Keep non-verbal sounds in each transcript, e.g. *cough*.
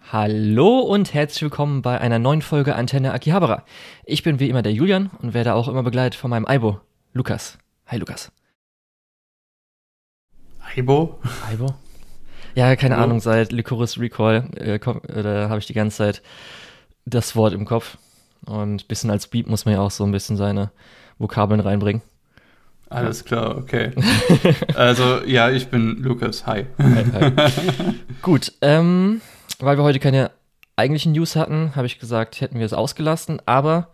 Hallo und herzlich willkommen bei einer neuen Folge Antenne Akihabara. Ich bin wie immer der Julian und werde auch immer begleitet von meinem Aibo, Lukas. Hi Lukas. Aibo? Aibo? Ja, keine Hallo. Ahnung, seit Lycoris Recall äh, komm- äh, da habe ich die ganze Zeit das Wort im Kopf. Und ein bisschen als Beat muss man ja auch so ein bisschen seine Vokabeln reinbringen. Alles klar, okay. *laughs* also, ja, ich bin Lukas. Hi. *laughs* Gut, ähm, weil wir heute keine eigentlichen News hatten, habe ich gesagt, hätten wir es ausgelassen, aber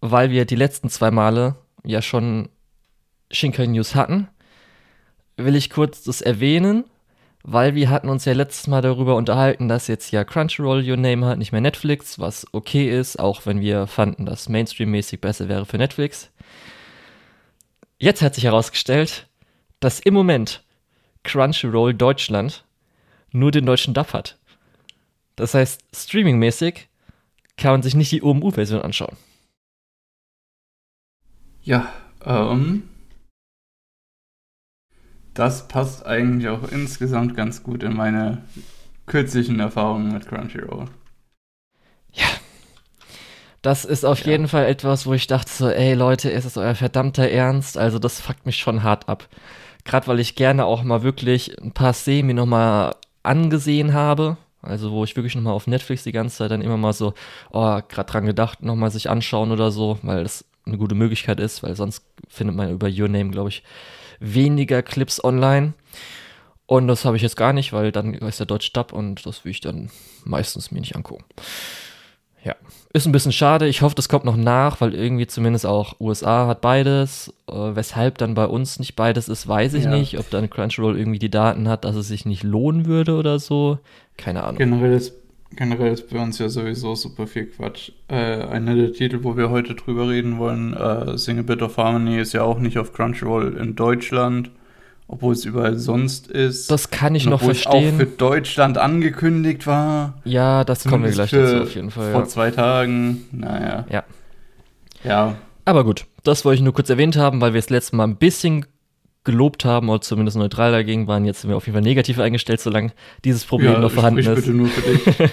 weil wir die letzten zwei Male ja schon Shinkai News hatten, will ich kurz das erwähnen, weil wir hatten uns ja letztes Mal darüber unterhalten, dass jetzt ja Crunchyroll Your Name hat, nicht mehr Netflix, was okay ist, auch wenn wir fanden, dass Mainstream-mäßig besser wäre für Netflix. Jetzt hat sich herausgestellt, dass im Moment Crunchyroll Deutschland nur den deutschen Dub hat. Das heißt, streamingmäßig kann man sich nicht die OMU-Version anschauen. Ja, ähm. Das passt eigentlich auch insgesamt ganz gut in meine kürzlichen Erfahrungen mit Crunchyroll. Das ist auf Ja. jeden Fall etwas, wo ich dachte so, ey Leute, ist es euer verdammter Ernst? Also das fuckt mich schon hart ab. Gerade weil ich gerne auch mal wirklich ein paar Szenen mir nochmal angesehen habe. Also wo ich wirklich nochmal auf Netflix die ganze Zeit dann immer mal so, oh, gerade dran gedacht, nochmal sich anschauen oder so, weil das eine gute Möglichkeit ist, weil sonst findet man über Your Name, glaube ich, weniger Clips online. Und das habe ich jetzt gar nicht, weil dann ist der Deutsch Dub und das will ich dann meistens mir nicht angucken. Ja, ist ein bisschen schade. Ich hoffe, das kommt noch nach, weil irgendwie zumindest auch USA hat beides. Äh, weshalb dann bei uns nicht beides ist, weiß ich Ja. nicht. Ob dann Crunchyroll irgendwie die Daten hat, dass es sich nicht lohnen würde oder so. Keine Ahnung. Generell ist, generell ist bei uns ja sowieso super viel Quatsch. Äh, einer der Titel, wo wir heute drüber reden wollen, äh, Sing a Bit of Harmony, ist ja auch nicht auf Crunchyroll in Deutschland, obwohl es überall sonst ist. Das kann ich noch obwohl es auch für verstehen. Deutschland angekündigt war. Ja, das kommen wir gleich dazu auf jeden Fall. Vor Ja. zwei Tagen. Naja. Ja. Ja. Aber gut, das wollte ich nur kurz erwähnt haben, weil wir das letzte Mal ein bisschen gelobt haben oder zumindest neutral dagegen waren. Jetzt sind wir auf jeden Fall negativ eingestellt, solange dieses Problem ja, noch vorhanden ist. bitte nur für dich. *laughs*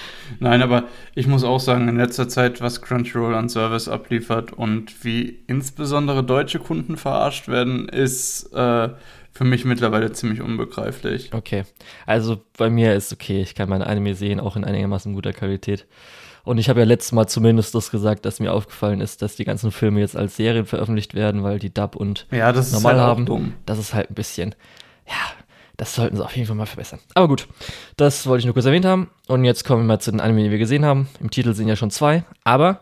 *laughs* Nein, aber ich muss auch sagen, in letzter Zeit, was Crunchyroll an Service abliefert und wie insbesondere deutsche Kunden verarscht werden, ist äh, für mich mittlerweile ziemlich unbegreiflich. Okay, also bei mir ist okay, ich kann meine Anime sehen, auch in einigermaßen guter Qualität. Und ich habe ja letztes Mal zumindest das gesagt, dass mir aufgefallen ist, dass die ganzen Filme jetzt als Serien veröffentlicht werden, weil die Dub und Ja, das ist normal halt haben. dumm. Das ist halt ein bisschen, ja, das sollten sie auf jeden Fall mal verbessern. Aber gut, das wollte ich nur kurz erwähnt haben. Und jetzt kommen wir mal zu den Anime, die wir gesehen haben. Im Titel sind ja schon zwei, aber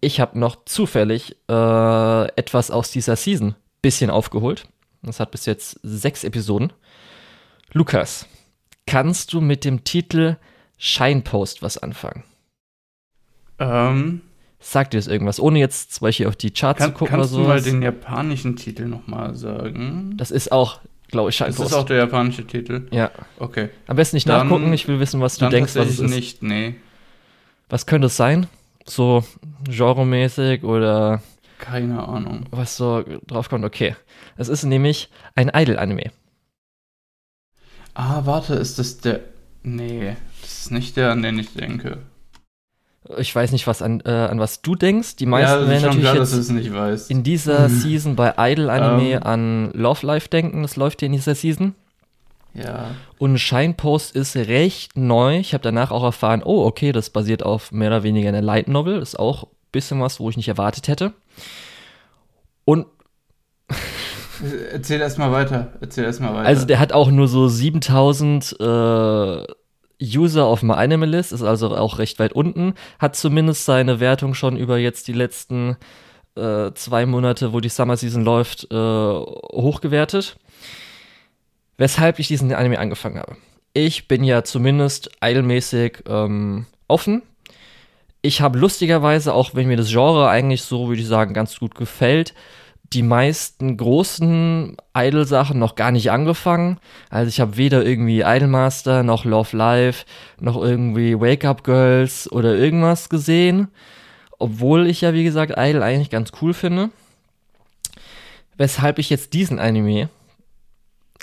ich habe noch zufällig äh, etwas aus dieser Season bisschen aufgeholt. Das hat bis jetzt sechs Episoden. Lukas, kannst du mit dem Titel Shinepost was anfangen? Ähm, Sagt dir das irgendwas? Ohne jetzt zum Beispiel auf die Charts kann, zu gucken kannst oder du so. mal den japanischen Titel nochmal sagen? Das ist auch, glaube ich, Das Shinepost. ist auch der japanische Titel. ja. Okay. Am besten nicht Dann- nachgucken, ich will wissen, was du Dann denkst, was es ist. nicht, nee. Was könnte es sein? So genremäßig oder Keine Ahnung. was so draufkommt? Okay. Es ist nämlich ein Idol-Anime. Ah, warte, ist das der. Nee, das ist nicht der, an den ich denke. Ich weiß nicht, was an, äh, an was du denkst. Die meisten ja, ist werden natürlich klar, jetzt in dieser Mhm. Season bei Idol-Anime Ähm. an Love Life denken. Das läuft ja in dieser Season. Ja. Und Shinepost ist recht neu. Ich habe danach auch erfahren, oh, okay, das basiert auf mehr oder weniger einer Light Novel. Ist auch ein bisschen was, wo ich nicht erwartet hätte. Und Erzähl erst mal weiter. Erzähl erst mal weiter. Also der hat auch nur so 7000 äh, User auf My Animalist, ist also auch recht weit unten, hat zumindest seine Wertung schon über jetzt die letzten äh, zwei Monate, wo die Summer Season läuft, äh, hochgewertet. Weshalb ich diesen Anime angefangen habe. Ich bin ja zumindest idolmäßig ähm, offen. Ich habe lustigerweise, auch wenn mir das Genre eigentlich so, würde ich sagen, ganz gut gefällt, die meisten großen Idol-Sachen noch gar nicht angefangen. Also ich habe weder irgendwie Idolmaster noch Love Live noch irgendwie Wake Up Girls oder irgendwas gesehen. Obwohl ich ja, wie gesagt, Idol eigentlich ganz cool finde. Weshalb ich jetzt diesen Anime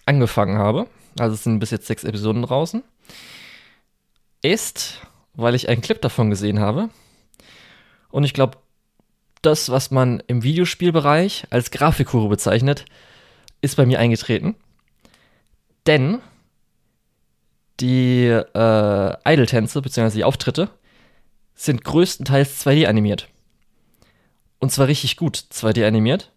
angefangen habe. Also es sind bis jetzt sechs Episoden draußen. ist, weil ich einen Clip davon gesehen habe. Und ich glaube, das, was man im Videospielbereich als Grafikhure bezeichnet, ist bei mir eingetreten. Denn die äh, Idle-Tänze bzw. die Auftritte sind größtenteils 2D animiert. Und zwar richtig gut 2D animiert.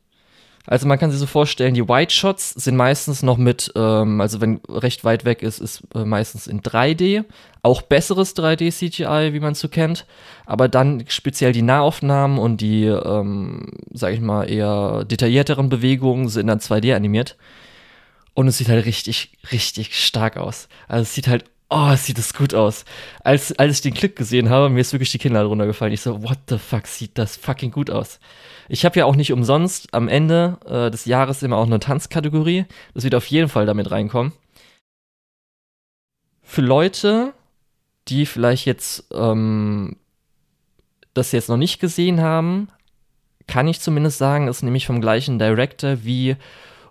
Also man kann sich so vorstellen, die White Shots sind meistens noch mit, ähm, also wenn recht weit weg ist, ist äh, meistens in 3D. Auch besseres 3D CGI, wie man es so kennt. Aber dann speziell die Nahaufnahmen und die, ähm, sag ich mal, eher detaillierteren Bewegungen sind dann 2D animiert. Und es sieht halt richtig, richtig stark aus. Also es sieht halt, oh, sieht das gut aus. Als, als ich den Clip gesehen habe, mir ist wirklich die Kinnlade runtergefallen. Ich so, what the fuck, sieht das fucking gut aus. Ich habe ja auch nicht umsonst am Ende äh, des Jahres immer auch eine Tanzkategorie. Das wird auf jeden Fall damit reinkommen. Für Leute, die vielleicht jetzt ähm, das jetzt noch nicht gesehen haben, kann ich zumindest sagen, ist nämlich vom gleichen Director wie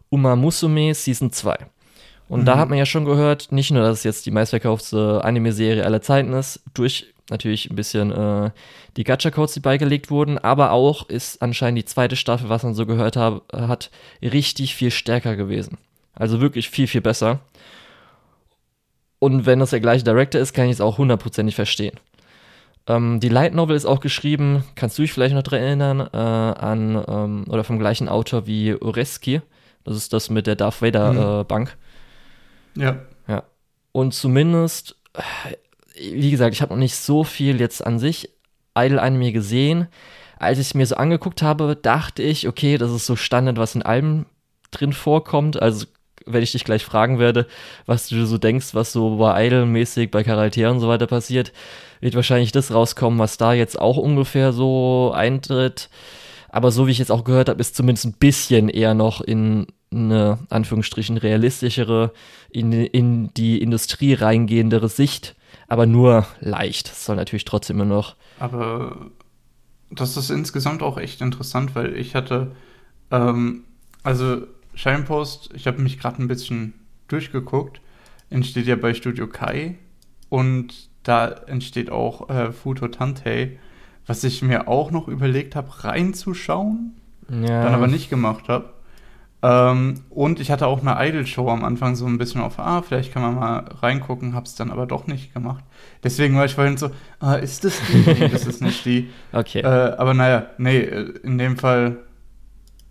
Uma Musume Season 2. Und mhm. da hat man ja schon gehört, nicht nur, dass es jetzt die meistverkaufte Anime-Serie aller Zeiten ist, durch natürlich ein bisschen äh, die Gacha-Codes, die beigelegt wurden, aber auch ist anscheinend die zweite Staffel, was man so gehört hab, hat, richtig viel stärker gewesen. Also wirklich viel, viel besser. Und wenn das der gleiche Director ist, kann ich es auch hundertprozentig verstehen. Ähm, die Light Novel ist auch geschrieben, kannst du dich vielleicht noch daran erinnern, äh, an, ähm, oder vom gleichen Autor wie Ureski. Das ist das mit der Darth Vader mhm. äh, Bank. Ja. Ja. Und zumindest, wie gesagt, ich habe noch nicht so viel jetzt an sich Idle Anime gesehen. Als ich es mir so angeguckt habe, dachte ich, okay, das ist so Standard, was in Alben drin vorkommt. Also, wenn ich dich gleich fragen werde, was du so denkst, was so bei Idle-mäßig, bei Charakteren und so weiter passiert, wird wahrscheinlich das rauskommen, was da jetzt auch ungefähr so eintritt. Aber so wie ich jetzt auch gehört habe, ist zumindest ein bisschen eher noch in eine, Anführungsstrichen, realistischere, in, in die Industrie reingehendere Sicht aber nur leicht. Es soll natürlich trotzdem immer noch. Aber das ist insgesamt auch echt interessant, weil ich hatte, ähm, also Shinepost, ich habe mich gerade ein bisschen durchgeguckt, entsteht ja bei Studio Kai und da entsteht auch äh, Futo Tantei, was ich mir auch noch überlegt habe, reinzuschauen, ja. dann aber nicht gemacht habe. Ähm, und ich hatte auch eine Idol-Show am Anfang so ein bisschen auf, ah, vielleicht kann man mal reingucken, hab's dann aber doch nicht gemacht. Deswegen war ich vorhin so, ah, ist das die? nee, das ist nicht die. *laughs* Okay. Äh, aber naja, nee, in dem Fall,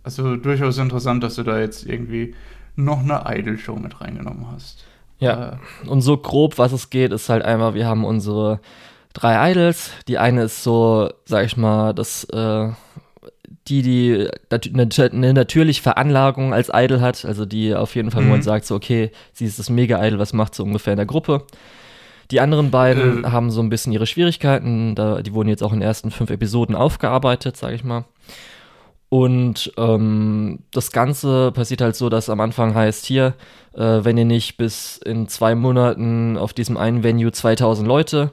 also durchaus interessant, dass du da jetzt irgendwie noch eine Idol-Show mit reingenommen hast. Ja, äh, und so grob, was es geht, ist halt einfach, wir haben unsere drei Idols. Die eine ist so, sag ich mal, das äh, die die eine natürliche Veranlagung als Idol hat, also die auf jeden Fall, mhm. wo man mhm. sagt, so, okay, sie ist das Mega-Idol, was macht sie ungefähr in der Gruppe. Die anderen beiden äh. haben so ein bisschen ihre Schwierigkeiten, da, die wurden jetzt auch in den ersten fünf Episoden aufgearbeitet, sage ich mal. Und ähm, das Ganze passiert halt so, dass am Anfang heißt hier, äh, wenn ihr nicht bis in zwei Monaten auf diesem einen Venue 2000 Leute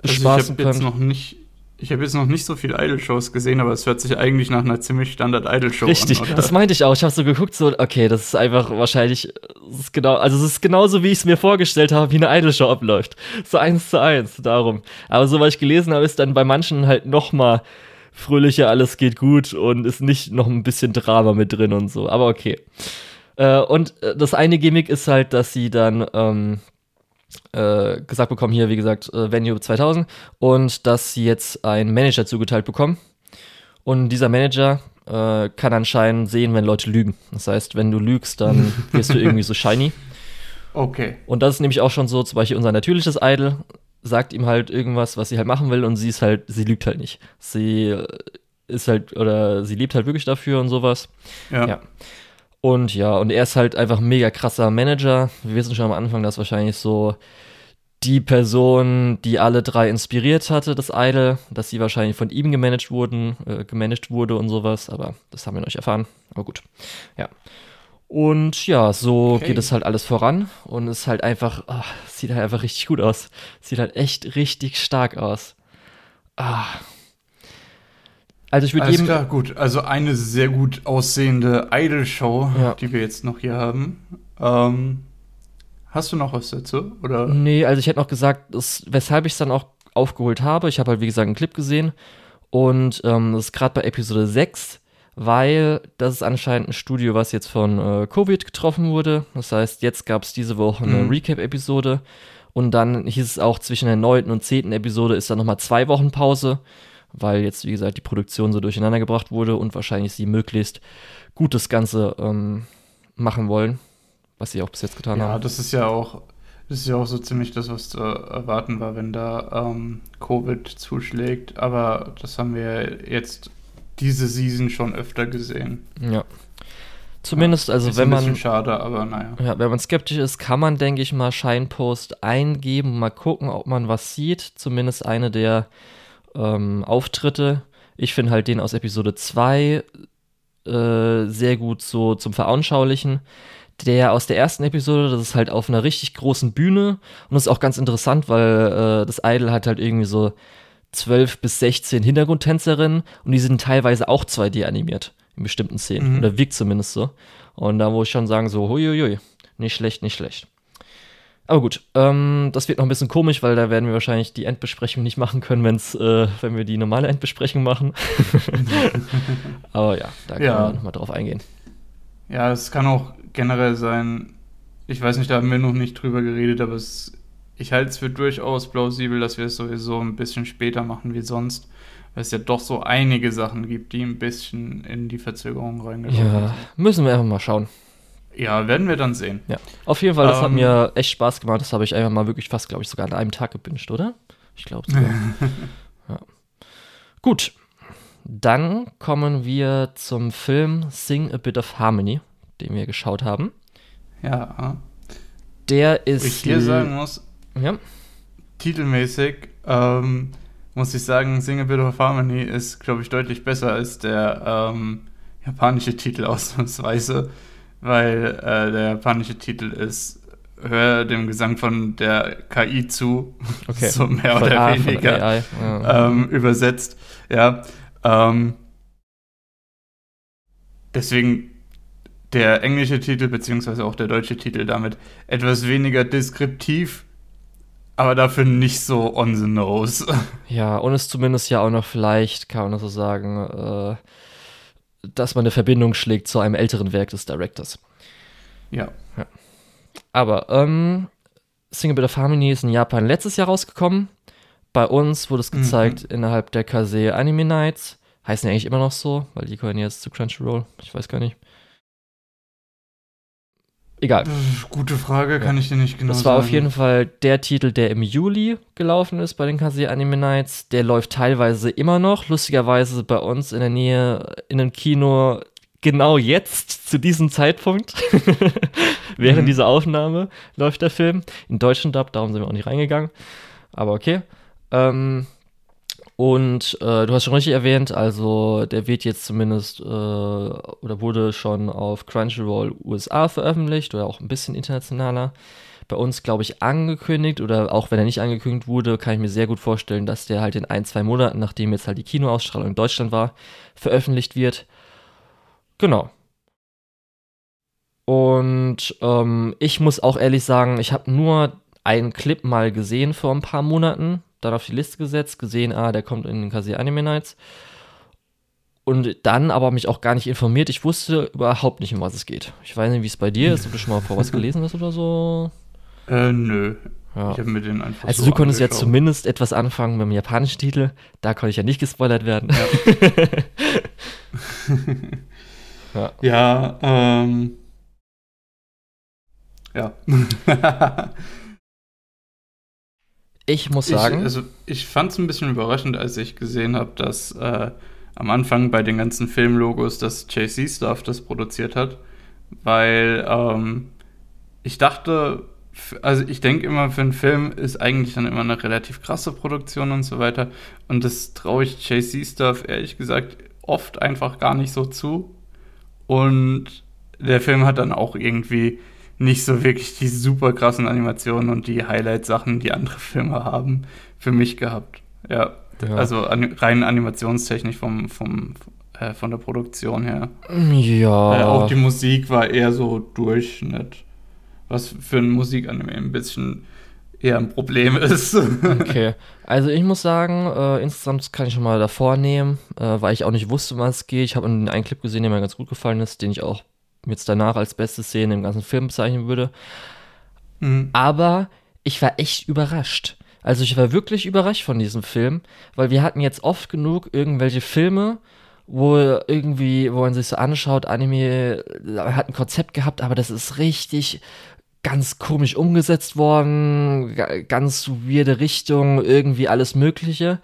bespaßen also ich könnt. Jetzt noch nicht ich habe jetzt noch nicht so viele Idol-Shows gesehen, aber es hört sich eigentlich nach einer ziemlich Standard-Idol-Show an. Richtig, das meinte ich auch. Ich habe so geguckt, so, okay, das ist einfach wahrscheinlich, das ist genau, also es ist genauso, wie ich es mir vorgestellt habe, wie eine Idol-Show abläuft. So eins zu eins, darum. Aber so, was ich gelesen habe, ist dann bei manchen halt noch mal fröhlicher, alles geht gut und ist nicht noch ein bisschen Drama mit drin und so. Aber okay. Äh, und äh, das eine Gimmick ist halt, dass sie dann, ähm, äh, gesagt bekommen, hier, wie gesagt, äh, Venue 2000, und dass sie jetzt einen Manager zugeteilt bekommen. Und dieser Manager äh, kann anscheinend sehen, wenn Leute lügen. Das heißt, wenn du lügst, dann *laughs* wirst du irgendwie so shiny. Okay. Und das ist nämlich auch schon so, zum Beispiel unser natürliches Idol sagt ihm halt irgendwas, was sie halt machen will, und sie ist halt, sie lügt halt nicht. Sie äh, ist halt, oder sie lebt halt wirklich dafür und sowas. Ja. ja. Und ja, und er ist halt einfach ein mega krasser Manager. Wir wissen schon am Anfang, dass wahrscheinlich so die Person, die alle drei inspiriert hatte, das Idol, dass sie wahrscheinlich von ihm gemanagt wurden, äh, gemanagt wurde und sowas, aber das haben wir noch nicht erfahren. Aber gut. Ja. Und ja, so okay. geht es halt alles voran und es ist halt einfach, oh, sieht halt einfach richtig gut aus. Sieht halt echt richtig stark aus. Ah, also ich würde jedem. Klar, gut. Also eine sehr gut aussehende Idol-Show, ja. die wir jetzt noch hier haben. Ähm, Hast du noch was dazu? Oder? Nee, also ich hätte noch gesagt, das, weshalb ich es dann auch aufgeholt habe. Ich habe halt, wie gesagt, einen Clip gesehen. Und ähm, das ist gerade bei Episode 6, weil das ist anscheinend ein Studio, was jetzt von äh, Covid getroffen wurde. Das heißt, jetzt gab es diese Woche eine Mhm. Recap-Episode. Und dann hieß es auch, zwischen der neunten und zehnten Episode ist dann nochmal zwei Wochen Pause, weil jetzt, wie gesagt, die Produktion so durcheinander gebracht wurde und wahrscheinlich sie möglichst gut das Ganze ähm, machen wollen, was sie auch bis jetzt getan Ja, haben. das ist ja auch, das ist ja auch so ziemlich das, was zu erwarten war, wenn da ähm, Covid zuschlägt. Aber das haben wir jetzt diese Season schon öfter gesehen. Ja. Zumindest, also ist wenn ein bisschen man, schade, aber naja. ja, wenn man skeptisch ist, kann man, denke ich mal, Scheinpost eingeben, mal gucken, ob man was sieht. Zumindest eine der ähm, Auftritte. Ich finde halt den aus Episode 2 äh, sehr gut so zum Veranschaulichen. Der aus der ersten Episode, das ist halt auf einer richtig großen Bühne und das ist auch ganz interessant, weil äh, das Idol hat halt irgendwie so 12 bis 16 Hintergrundtänzerinnen und die sind teilweise auch 2D animiert in bestimmten Szenen. Mhm. Oder wirkt zumindest so. Und da muss ich schon sagen, so, huiuiui, nicht schlecht, nicht schlecht. Aber gut, ähm, das wird noch ein bisschen komisch, weil da werden wir wahrscheinlich die Endbesprechung nicht machen können, wenn's, äh, wenn wir die normale Endbesprechung machen. *laughs* Aber ja, da Ja. können wir nochmal drauf eingehen. Ja, es kann auch generell sein, ich weiß nicht, da haben wir noch nicht drüber geredet, aber es, ich halte es für durchaus plausibel, dass wir es sowieso ein bisschen später machen wie sonst, weil es ja doch so einige Sachen gibt, die ein bisschen in die Verzögerung reingelaufen Ja, müssen wir einfach mal schauen. sind. Ja, werden wir dann sehen. Ja, auf jeden Fall, das hat Ähm. mir echt Spaß gemacht. Das habe ich einfach mal wirklich fast, glaube ich, sogar an einem Tag gebinged, oder? Ich glaube sogar. *laughs* ja. Gut, dann kommen wir zum Film Sing a Bit of Harmony, den wir geschaut haben. Ja, Der wo ist. ich hier sagen muss, Ja, titelmäßig ähm, muss ich sagen, Sing a Bit of Harmony ist, glaube ich, deutlich besser als der ähm, japanische Titel *laughs* ausnahmsweise, weil äh, der japanische Titel ist Hör dem Gesang von der KI zu, *laughs* okay. so mehr Von- oder ah, von weniger. Ja. ähm, übersetzt. Ja, ähm, deswegen der englische Titel beziehungsweise auch der deutsche Titel damit etwas weniger deskriptiv, aber dafür nicht so on the nose. *laughs* Ja, und es zumindest ja auch noch vielleicht, kann man das so sagen, äh, dass man eine Verbindung schlägt zu einem älteren Werk des Directors. Ja, Aber ähm, Single Bit of Harmony ist in Japan letztes Jahr rausgekommen. Bei uns wurde es Mhm. gezeigt innerhalb der Kase Anime Nights. Heißen die eigentlich immer noch so, weil die gehören jetzt zu Crunchyroll. Ich weiß gar nicht. Egal. gute Frage, kann ich dir nicht genau Das war sagen. auf jeden Fall der Titel, der im Juli gelaufen ist bei den Kase Anime Nights. Der läuft teilweise immer noch. Lustigerweise bei uns in der Nähe in einem Kino genau jetzt, zu diesem Zeitpunkt, *laughs* während Mhm. dieser Aufnahme, läuft der Film. In deutschen Dub, darum sind wir auch nicht reingegangen. Aber okay. Ähm, und äh, du hast schon richtig erwähnt, also der wird jetzt zumindest äh, oder wurde schon auf Crunchyroll USA veröffentlicht oder auch ein bisschen internationaler. Bei uns, glaube ich, angekündigt oder auch wenn er nicht angekündigt wurde, kann ich mir sehr gut vorstellen, dass der halt in ein, zwei Monaten, nachdem jetzt halt die Kinoausstrahlung in Deutschland war, veröffentlicht wird. Genau. Und ähm, ich muss auch ehrlich sagen, ich habe nur einen Clip mal gesehen vor ein paar Monaten, dann auf die Liste gesetzt, gesehen, ah, der kommt in den Kase Anime Nights. Und dann aber mich auch gar nicht informiert. Ich wusste überhaupt nicht, um was es geht. Ich weiß nicht, wie es bei dir ist, ob du schon mal vor was gelesen hast oder so. Äh, nö. Ja. Ich habe mir den einfach Also so du konntest ja angeschaut. zumindest etwas anfangen mit dem japanischen Titel. Da konnte ich ja nicht gespoilert werden. Ja. *laughs* *laughs* Ja, ähm. Ja. *laughs* Ich muss Ich, sagen, also, ich fand es ein bisschen überraschend, als ich gesehen habe, dass äh, am Anfang bei den ganzen Filmlogos das JC-Stuff das produziert hat. Weil ähm, ich dachte, also ich denke immer, für einen Film ist eigentlich dann immer eine relativ krasse Produktion und so weiter. Und das traue ich JC-Stuff ehrlich gesagt oft einfach gar nicht so zu. Und der Film hat dann auch irgendwie nicht so wirklich die super krassen Animationen und die Highlight-Sachen, die andere Filme haben, für mich gehabt. Ja, Ja. also an, rein animationstechnisch vom, vom, äh, von der Produktion her. ja. Äh, auch die Musik war eher so Durchschnitt. was für ein Musikanime ein bisschen eher ein Problem *laughs* ist. okay, also ich muss sagen, äh, insgesamt kann ich schon mal davor nehmen, äh, weil ich auch nicht wusste, was es geht. Ich habe einen Clip gesehen, der mir ganz gut gefallen ist, den ich auch jetzt danach als beste Szene im ganzen Film bezeichnen würde. Mhm. Aber ich war echt überrascht. Also ich war wirklich überrascht von diesem Film, weil wir hatten jetzt oft genug irgendwelche Filme, wo irgendwie, wo man sich so anschaut, Anime hat ein Konzept gehabt, aber das ist richtig ganz komisch umgesetzt worden, ganz weirde Richtung, irgendwie alles Mögliche.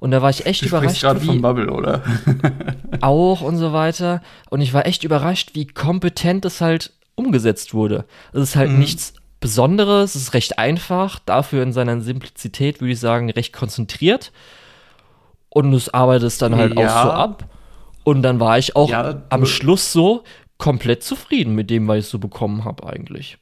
Und da war ich echt du überrascht. gerade von Bubble, oder? *laughs* auch und so weiter. Und ich war echt überrascht, wie kompetent es halt umgesetzt wurde. Es ist halt mhm. nichts Besonderes, es ist recht einfach, dafür in seiner Simplizität, würde ich sagen, recht konzentriert. Und es arbeitet es dann halt ja. auch so ab. Und dann war ich auch ja, am Schluss so komplett zufrieden mit dem, was ich so bekommen habe, eigentlich.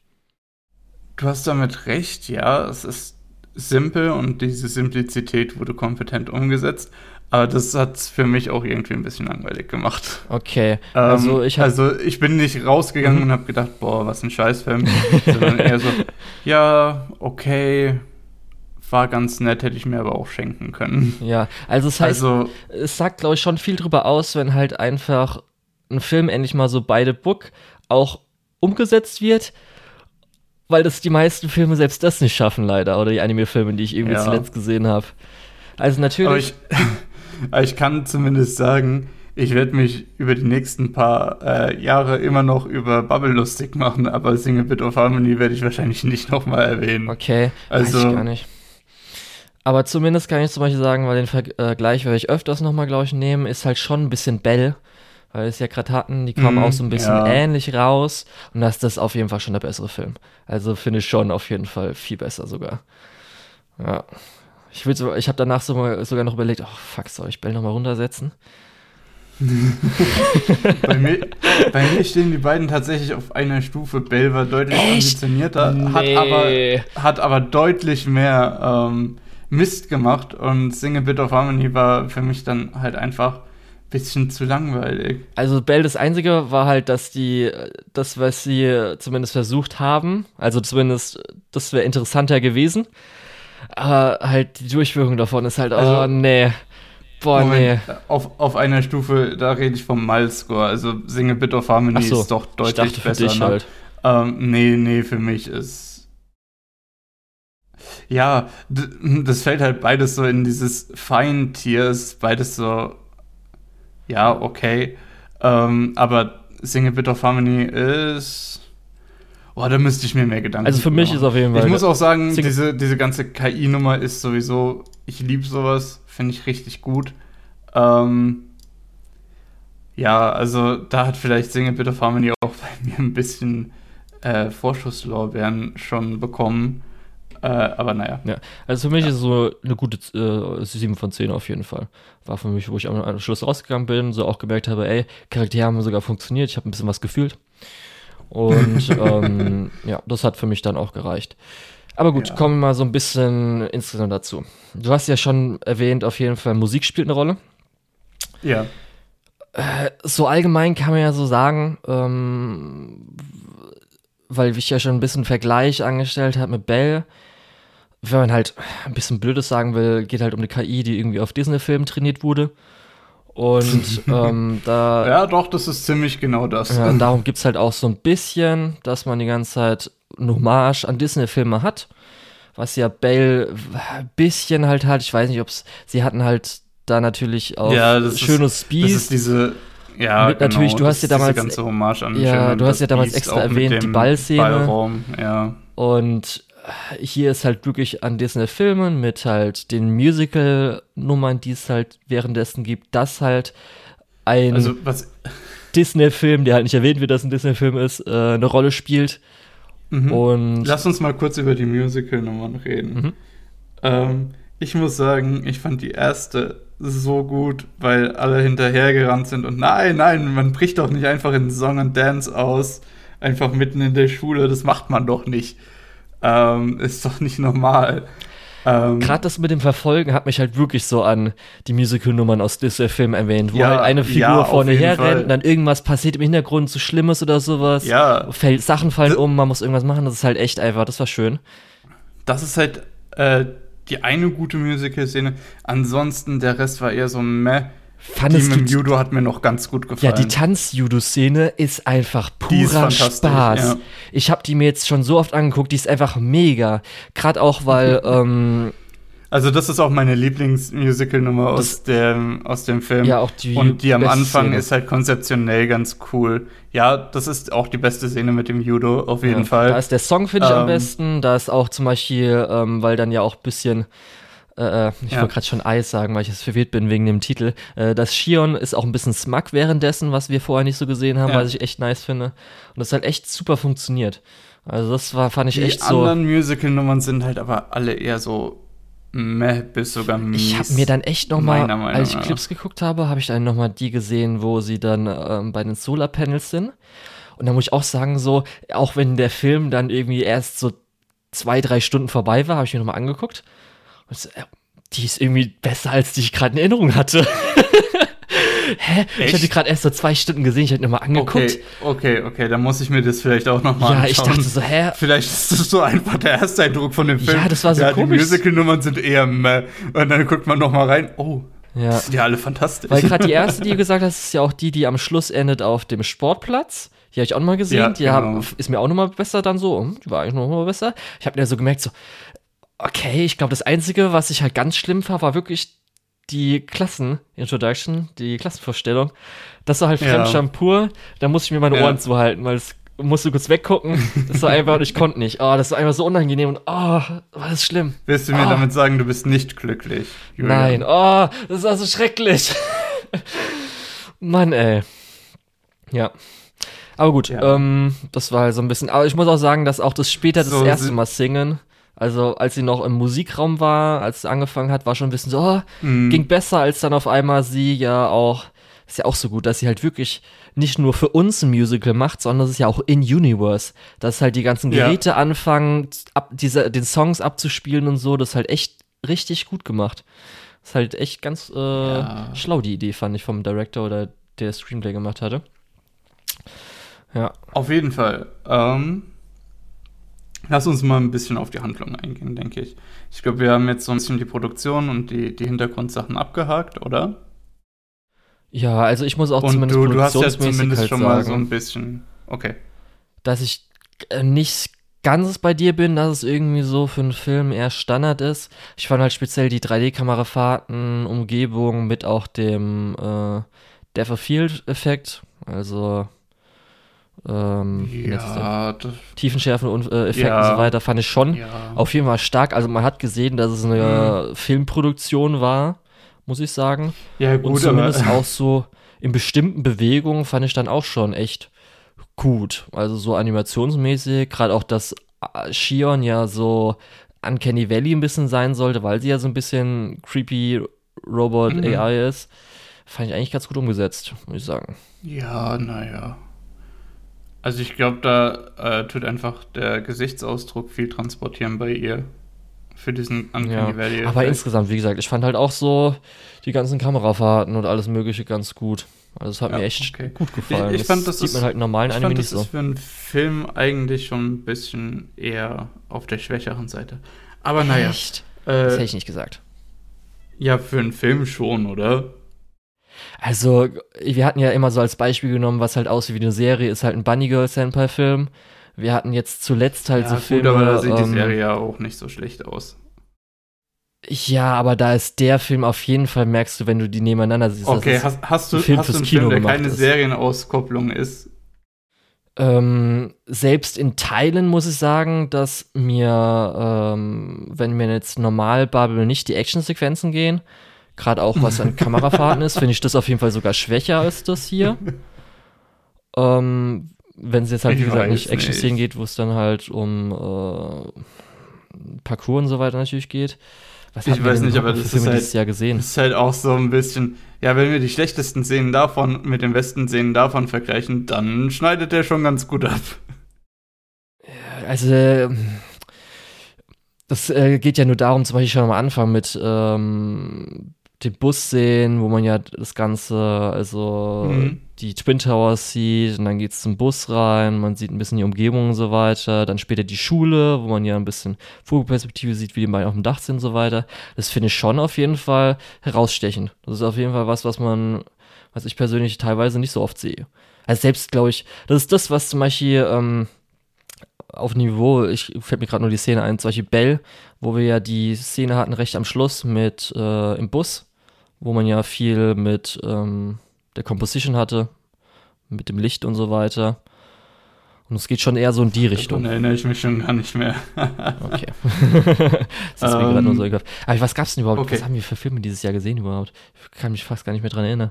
Du hast damit recht, ja. Es ist simpel und diese Simplizität wurde kompetent umgesetzt. Aber das hat es für mich auch irgendwie ein bisschen langweilig gemacht. Okay. Ähm, also, ich also ich bin nicht rausgegangen mhm. und habe gedacht, boah, was ein Scheißfilm. *laughs* sondern eher so, ja, okay, war ganz nett, hätte ich mir aber auch schenken können. Ja, also es heißt, also, es sagt, glaube ich, schon viel drüber aus, wenn halt einfach ein Film endlich mal so beide Book auch umgesetzt wird, weil das die meisten Filme selbst das nicht schaffen, leider. Oder die Anime-Filme, die ich irgendwie ja. zuletzt gesehen habe. Also natürlich. *laughs* Aber ich kann zumindest sagen, ich werde mich über die nächsten paar äh, Jahre immer noch über Bubble lustig machen, aber Single Bit of Harmony werde ich wahrscheinlich nicht nochmal erwähnen. Okay, also, weiß ich gar nicht. Aber zumindest kann ich zum Beispiel sagen, weil den Vergleich werde ich öfters nochmal, glaube ich, nehmen, ist halt schon ein bisschen Bell, weil wir es ja gerade hatten, die kamen mm, auch so ein bisschen ja. ähnlich raus und das ist das auf jeden Fall schon der bessere Film. Also finde ich schon auf jeden Fall viel besser sogar. Ja. Ich, so, ich habe danach so, sogar noch überlegt, oh fuck, soll ich Bell nochmal runtersetzen? *laughs* bei, mir, bei, mir, stehen die beiden tatsächlich auf einer Stufe. Bell war deutlich ambitionierter, nee. hat, aber, hat aber deutlich mehr ähm, Mist gemacht und Single Bit of Harmony war für mich dann halt einfach ein bisschen zu langweilig. Also Bell, das Einzige war halt, dass die, das, was sie zumindest versucht haben, also zumindest, das wäre interessanter gewesen. Aber halt die Durchführung davon ist halt, also, oh nee. Boah, Moment, nee. Auf, auf einer Stufe, da rede ich vom Mal-Score. Also Single Bit of Harmony so, ist doch deutlich besser. Dich ne? halt. ähm, nee, nee, für mich ist. Ja, das fällt halt beides so in dieses Fine-Tier, ist beides so. Ja, okay. Ähm, aber Single Bit of Harmony ist Oh, da müsste ich mir mehr Gedanken Also für mich machen. ist auf jeden Fall. Ich muss auch sagen, diese, diese ganze KI-Nummer ist sowieso, ich liebe sowas, finde ich richtig gut. Ähm, ja, also da hat vielleicht Single Bit of Harmony auch *laughs* bei mir ein bisschen äh, Vorschusslorbeeren schon bekommen. Äh, aber naja. Ja, also für mich ja. ist es so eine gute äh, 7 von 10 auf jeden Fall. War für mich, wo ich am Schluss rausgegangen bin, so auch gemerkt habe, ey, Charaktere haben sogar funktioniert, ich habe ein bisschen was gefühlt. Und *laughs* ähm, ja, das hat für mich dann auch gereicht. Aber gut, ja. kommen wir mal so ein bisschen insgesamt dazu. Du hast ja schon erwähnt, auf jeden Fall, Musik spielt eine Rolle. Ja. Äh, so allgemein kann man ja so sagen, ähm, weil ich ja schon ein bisschen Vergleich angestellt habe mit Bell. Wenn man halt ein bisschen Blödes sagen will, geht halt um eine KI, die irgendwie auf Disney-Filmen trainiert wurde. Und *laughs* ähm, da. Ja, doch, das ist ziemlich genau das. Ja, darum gibt es halt auch so ein bisschen, dass man die ganze Zeit eine Hommage an Disney-Filme hat. Was ja Bell ein bisschen halt hat. Ich weiß nicht, ob es. Sie hatten halt da natürlich auch ja, schönes Speed. Das ist diese. Ja, mit, genau, natürlich, du hast ja damals. Ganze Hommage an ja, du hast ja damals extra erwähnt, die Ballszene. Ballraum, ja. Und hier ist halt wirklich an Disney-Filmen mit halt den Musical-Nummern, die es halt währenddessen gibt, das halt ein also, Disney-Film, der halt nicht erwähnt wird, dass ein Disney-Film ist, äh, eine Rolle spielt. Mhm. Und Lass uns mal kurz über die Musical-Nummern reden. Mhm. Ähm, ich muss sagen, ich fand die erste so gut, weil alle hinterhergerannt sind und nein, nein, man bricht doch nicht einfach in Song and Dance aus, einfach mitten in der Schule, das macht man doch nicht. Ähm, ist doch nicht normal. ähm, Gerade das mit dem Verfolgen hat mich halt wirklich so an die Musical-Nummern aus Disney-Film erwähnt, wo ja, halt eine Figur ja, vorne herrennt und dann irgendwas passiert im Hintergrund, so Schlimmes oder sowas. Ja. Fällt, Sachen fallen um, man muss irgendwas machen. Das ist halt echt einfach, das war schön. Das ist halt äh, die eine gute Musical-Szene. Ansonsten, der Rest war eher so meh. Fandest die mit Judo hat mir noch ganz gut gefallen. Ja, die Tanz-Judo-Szene ist einfach purer ist Spaß. Ja. Ich habe die mir jetzt schon so oft angeguckt, die ist einfach mega. Gerade auch, weil. ähm, also, das ist auch meine Lieblingsmusical-Nummer aus dem, aus dem Film. Ja, auch die. Und die am Anfang Szene. ist halt konzeptionell ganz cool. Ja, das ist auch die beste Szene mit dem Judo, auf jeden ja, Fall. Da ist der Song, finde ich, ähm, am besten. Da ist auch zum Beispiel, ähm, weil dann ja auch ein bisschen äh, äh, ich ja. wollte gerade schon Eis sagen, weil ich jetzt verwirrt bin wegen dem Titel. Äh, das Shion ist auch ein bisschen Smug währenddessen, was wir vorher nicht so gesehen haben, ja. was ich echt nice finde. Und das hat echt super funktioniert. Also das war, fand ich Die echt so. Die anderen Musical-Nummern sind halt aber alle eher so meh bis sogar mies. Ich habe mir dann echt noch mal, als ich Clips geguckt habe, habe ich dann noch mal die gesehen, wo sie dann ähm, bei den Solar-Panels sind. Und da muss ich auch sagen, so, auch wenn der Film dann irgendwie erst so zwei, drei Stunden vorbei war, habe ich mir noch mal angeguckt. So, äh, die ist irgendwie besser, als die ich gerade in Erinnerung hatte. *laughs* Hä? Echt? Ich hatte gerade erst so zwei Stunden gesehen, ich hatte nochmal angeguckt. Okay, okay, okay, dann muss ich mir das vielleicht auch nochmal ja, anschauen. Ja, ich dachte so, hä? Vielleicht ist das so einfach der erste Eindruck von dem Film. Ja, das war so ja, komisch. Die Musical-Nummern sind eher meh. Und dann guckt man nochmal rein, oh, ja. Das sind ja alle fantastisch. Weil gerade die erste, die du gesagt hast, ist ja auch die, die am Schluss endet auf dem Sportplatz. Die habe ich auch nochmal gesehen. Ja, die genau. haben, ist mir auch nochmal besser dann so. Hm, die war eigentlich nochmal besser. Ich habe mir so gemerkt, so, okay, ich glaube, das Einzige, was ich halt ganz schlimm war, war wirklich die Klassen-Introduction, die Klassenvorstellung. Das war halt ja. Fremdscham Da musste ich mir meine Ohren ja. zuhalten, weil es musste kurz weggucken. Das war einfach, ich konnte nicht. Oh, das war einfach so unangenehm und oh, war das schlimm. Willst du mir oh. damit sagen, du bist nicht glücklich? Julian? Nein, oh, das war so schrecklich. *laughs* Mann, ey. Ja. Aber gut, ja. ähm, das war halt so ein bisschen. Aber ich muss auch sagen, dass auch das später so, das erste Mal singen also als sie noch im Musikraum war, als sie angefangen hat, war schon ein bisschen so, oh, mhm. ging besser, als dann auf einmal sie ja auch, ist ja auch so gut, dass sie halt wirklich nicht nur für uns ein Musical macht, sondern es ist ja auch in Universe. Dass halt die ganzen Geräte ja. anfangen, ab, diese, den Songs abzuspielen und so, das ist halt echt richtig gut gemacht. Das ist halt echt ganz äh, ja. schlau, die Idee, fand ich, vom Director oder der Screenplay gemacht hatte. Ja. Auf jeden Fall. Ähm, Lass uns mal ein bisschen auf die Handlung eingehen, denke ich. Ich glaube, wir haben jetzt so ein bisschen die Produktion und die, die Hintergrundsachen abgehakt, oder? Ja, also ich muss auch und zumindest du, du hast ja zumindest halt schon sagen, mal so ein bisschen, okay. Dass ich äh, nicht ganz bei dir bin, dass es irgendwie so für einen Film eher Standard ist. Ich fand halt speziell die 3D-Kamerafahrten, Umgebung mit auch dem äh, Depth of Field-Effekt. Also ähm, ja, Tiefenschärfen und äh, Effekten ja, und so weiter, fand ich schon ja. auf jeden Fall stark. Also man hat gesehen, dass es eine mhm. Filmproduktion war, muss ich sagen. Ja, gut, und zumindest aber, auch so in bestimmten Bewegungen fand ich dann auch schon echt gut. Also so animationsmäßig, gerade auch, dass äh, Shion ja so Uncanny Valley ein bisschen sein sollte, weil sie ja so ein bisschen creepy Robot mhm. AI ist. Fand ich eigentlich ganz gut umgesetzt, muss ich sagen. Ja, naja. Also ich glaube, da äh, tut einfach der Gesichtsausdruck viel transportieren bei ihr. Für diesen Uncanny ja. Aber insgesamt, wie gesagt, ich fand halt auch so die ganzen Kamerafahrten und alles mögliche ganz gut. Also es hat ja, mir echt okay. gut gefallen. Ich, ich fand, das, das sieht man halt normalen ich Anime fand, das ist für einen Film eigentlich schon ein bisschen eher auf der schwächeren Seite. Aber naja. Echt? Äh, das hätte ich nicht gesagt. Ja, für einen Film schon, oder? Also, wir hatten ja immer so als Beispiel genommen, was halt aussieht wie eine Serie, ist halt ein Bunny Girl Senpai-Film. Wir hatten jetzt zuletzt halt ja, so gut, Filme. aber da sieht ähm, die Serie ja auch nicht so schlecht aus. Ja, aber da ist der Film auf jeden Fall, merkst du, wenn du die nebeneinander siehst. Okay, hast, hast, du, Film hast du einen Film, der keine ist. Serienauskopplung ist? Ähm, selbst in Teilen muss ich sagen, dass mir, ähm, wenn mir jetzt normal Babel nicht die Actionsequenzen gehen, Gerade auch was an Kamerafahrten ist, finde ich das auf jeden Fall sogar schwächer als das hier. ähm, wenn es jetzt halt, wie gesagt, nicht Action-Szenen geht, wo es dann halt um äh, Parcours und so weiter natürlich geht. Was ich weiß nicht, aber das ist, halt, Jahr gesehen? das ist halt auch so ein bisschen, ja, wenn wir die schlechtesten Szenen davon mit den besten Szenen davon vergleichen, dann schneidet der schon ganz gut ab. Also, das äh, geht ja nur darum, zum Beispiel schon am Anfang mit ähm, den Bus sehen, wo man ja das Ganze, also mhm. die Twin Towers sieht und dann geht es zum Bus rein, man sieht ein bisschen die Umgebung und so weiter, dann später die Schule, wo man ja ein bisschen Vogelperspektive sieht, wie die beiden auf dem Dach sind und so weiter. Das finde ich schon auf jeden Fall herausstechend. Das ist auf jeden Fall was, was man, was ich persönlich teilweise nicht so oft sehe. Also selbst, glaube ich, das ist das, was zum Beispiel ähm, auf Niveau, ich fällt mir gerade nur die Szene ein, zum Beispiel Bell, wo wir ja die Szene hatten recht am Schluss mit äh, im Bus, wo man ja viel mit ähm, der Composition hatte, mit dem Licht und so weiter. Und es geht schon eher so in die Richtung. Dann erinnere ich mich schon gar nicht mehr. *laughs* okay. *laughs* das ist mir gerade nur so egal. Aber was gab es denn überhaupt? Okay. Was haben wir für Filme dieses Jahr gesehen überhaupt? Ich kann mich fast gar nicht mehr dran erinnern.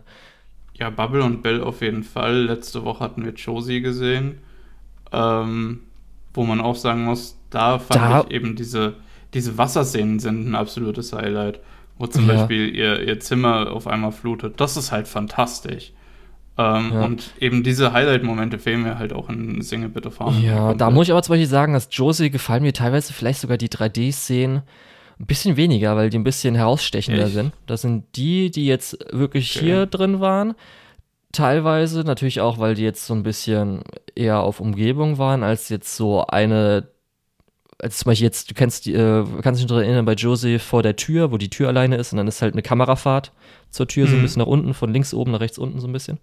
Ja, Bubble und Bell auf jeden Fall. Letzte Woche hatten wir Josie gesehen. Ähm, wo man auch sagen muss, da fand da ich eben diese, diese Wasserszenen sind ein absolutes Highlight wo zum ja. Beispiel ihr, ihr Zimmer auf einmal flutet. Das ist halt fantastisch. Ähm, ja. Und eben diese Highlight-Momente fehlen mir halt auch in Single Bitte Farm. Ja, da muss ich aber zum Beispiel sagen, dass Josie gefallen mir teilweise vielleicht sogar die 3D-Szenen ein bisschen weniger, weil die ein bisschen herausstechender Echt? sind. Das sind die, die jetzt wirklich okay. hier drin waren. Teilweise natürlich auch, weil die jetzt so ein bisschen eher auf Umgebung waren, als jetzt so eine als zum Beispiel jetzt, du kennst die, äh, kannst dich noch erinnern, bei Josie vor der Tür, wo die Tür alleine ist und dann ist halt eine Kamerafahrt zur Tür, mhm. so ein mhm. bisschen nach unten, von links oben nach rechts unten so ein bisschen.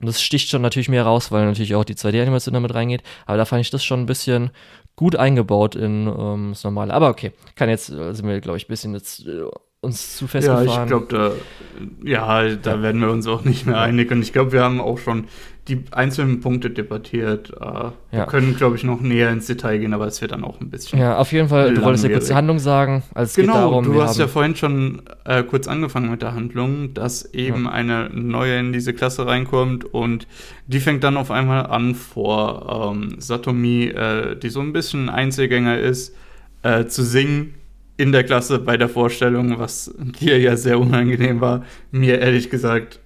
Und das sticht schon natürlich mehr raus, weil natürlich auch die 2D-Animation damit reingeht. Aber da fand ich das schon ein bisschen gut eingebaut in ähm, das Normale. Aber okay, kann jetzt, äh, sind wir, glaube ich, ein bisschen jetzt äh, uns zu festgefahren. Ja, ich glaube, da, ja, da ja. werden wir uns auch nicht mehr einig. Und ich glaube, wir haben auch schon die einzelnen Punkte debattiert. Äh, ja. Wir können, glaube ich, noch näher ins Detail gehen, aber es wird dann auch ein bisschen. Ja, auf jeden Fall. Du wolltest ja kurz die Handlung sagen. Also genau, darum, du hast ja vorhin schon äh, kurz angefangen mit der Handlung, dass eben ja. eine neue in diese Klasse reinkommt und die fängt dann auf einmal an vor ähm, Satomi, äh, die so ein bisschen Einzelgänger ist, äh, zu singen in der Klasse bei der Vorstellung, was dir ja sehr unangenehm war. Mir ehrlich gesagt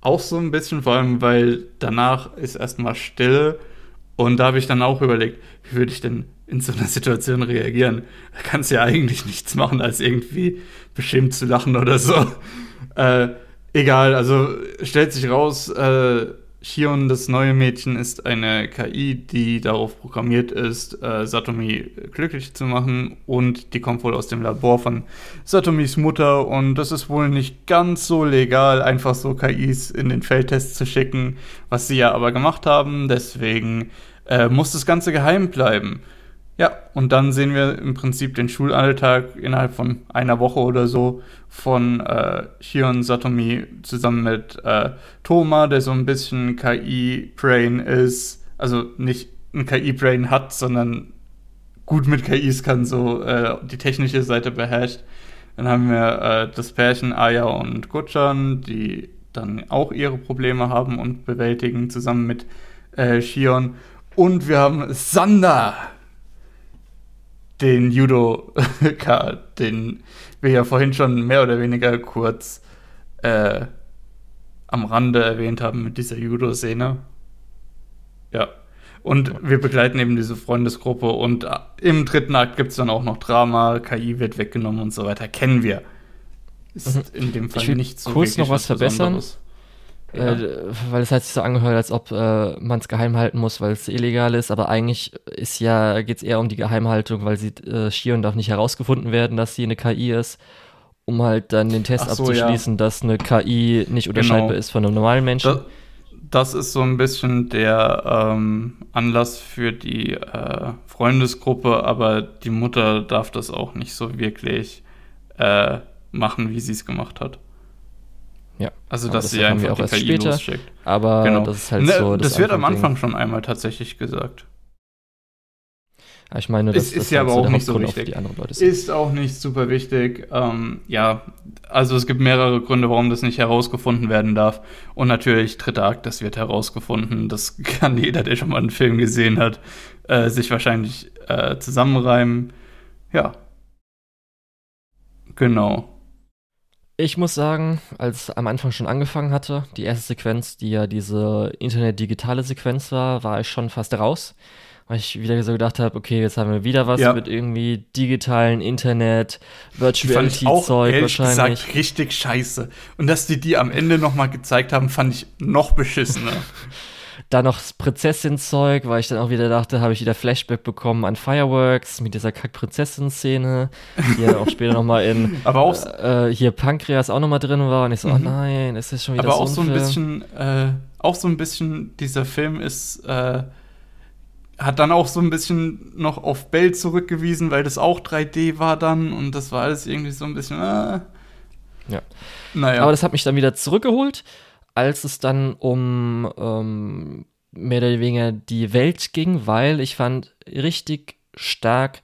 auch so ein bisschen, vor allem weil danach ist erstmal Stille und da habe ich dann auch überlegt, wie würde ich denn in so einer Situation reagieren? Da kannst du ja eigentlich nichts machen, als irgendwie beschämt zu lachen oder so. Äh, egal, also stellt sich raus, äh, Shion, das neue Mädchen, ist eine KI, die darauf programmiert ist, äh, Satomi glücklich zu machen. Und die kommt wohl aus dem Labor von Satomis Mutter. Und das ist wohl nicht ganz so legal, einfach so KIs in den Feldtest zu schicken, was sie ja aber gemacht haben. Deswegen äh, muss das Ganze geheim bleiben. Ja, und dann sehen wir im Prinzip den Schulalltag innerhalb von einer Woche oder so von äh, Shion Satomi zusammen mit äh, Toma, der so ein bisschen KI-Brain ist. Also nicht ein KI-Brain hat, sondern gut mit KIs kann, so äh, die technische Seite beherrscht. Dann haben wir äh, das Pärchen Aya und Gutchan, die dann auch ihre Probleme haben und bewältigen, zusammen mit äh, Shion. Und wir haben Sander, den Judo-K, *laughs* den wir ja vorhin schon mehr oder weniger kurz äh, am Rande erwähnt haben mit dieser Judo-Szene. Ja. Und wir begleiten eben diese Freundesgruppe und äh, im dritten Akt gibt es dann auch noch Drama, KI wird weggenommen und so weiter. Kennen wir. Ist mhm. in dem Fall ich will nicht so kurz noch was, was verbessern. Besonderes. Ja. Äh, weil es hat sich so angehört, als ob äh, man es geheim halten muss, weil es illegal ist, aber eigentlich ist ja, geht es eher um die Geheimhaltung, weil sie äh, Shion darf nicht herausgefunden werden, dass sie eine KI ist, um halt dann den Test so, abzuschließen, ja. dass eine KI nicht unterscheidbar genau. ist von einem normalen Menschen. Das, das ist so ein bisschen der ähm, Anlass für die äh, Freundesgruppe, aber die Mutter darf das auch nicht so wirklich äh, machen, wie sie es gemacht hat. Ja. Also, dass sie einfach auch die KI später, losschickt. Aber genau. das ist halt ne, so. Das, das wird am Anfang schon einmal tatsächlich gesagt. Ja, ich meine, das ist, ist ja aber auch nicht so wichtig. Ist auch nicht super wichtig. Ähm, ja, also es gibt mehrere Gründe, warum das nicht herausgefunden werden darf. Und natürlich, dritter Akt, das wird herausgefunden. Das *laughs* kann jeder, der schon mal einen Film gesehen hat, äh, sich wahrscheinlich äh, zusammenreimen. Ja. Genau. Ich muss sagen, als es am Anfang schon angefangen hatte, die erste Sequenz, die ja diese Internet-digitale Sequenz war, war ich schon fast raus. weil ich wieder so gedacht habe, okay, jetzt haben wir wieder was Ja. mit irgendwie digitalen Internet, Virtual Die fand ich auch, Reality-Zeug ehrlich wahrscheinlich. gesagt, richtig scheiße. Und dass die die am Ende nochmal gezeigt haben, fand ich noch beschissener. *laughs* Dann noch das Prinzessin-Zeug, weil ich dann auch wieder dachte, habe ich wieder Flashback bekommen an Fireworks mit dieser Kack-Prinzessin-Szene, die ja auch später nochmal in *laughs* Aber auch, äh, hier Pankreas auch nochmal drin war und ich so, oh nein, ist das schon wieder Mhm. aber so auch so ein Film? bisschen, äh, auch so ein bisschen, dieser Film ist, äh, hat dann auch so ein bisschen noch auf Bell zurückgewiesen, weil das auch 3D war dann und das war alles irgendwie so ein bisschen, äh, Ja. naja. Aber das hat mich dann wieder zurückgeholt, als es dann um ähm, mehr oder weniger die Welt ging, weil ich fand richtig stark,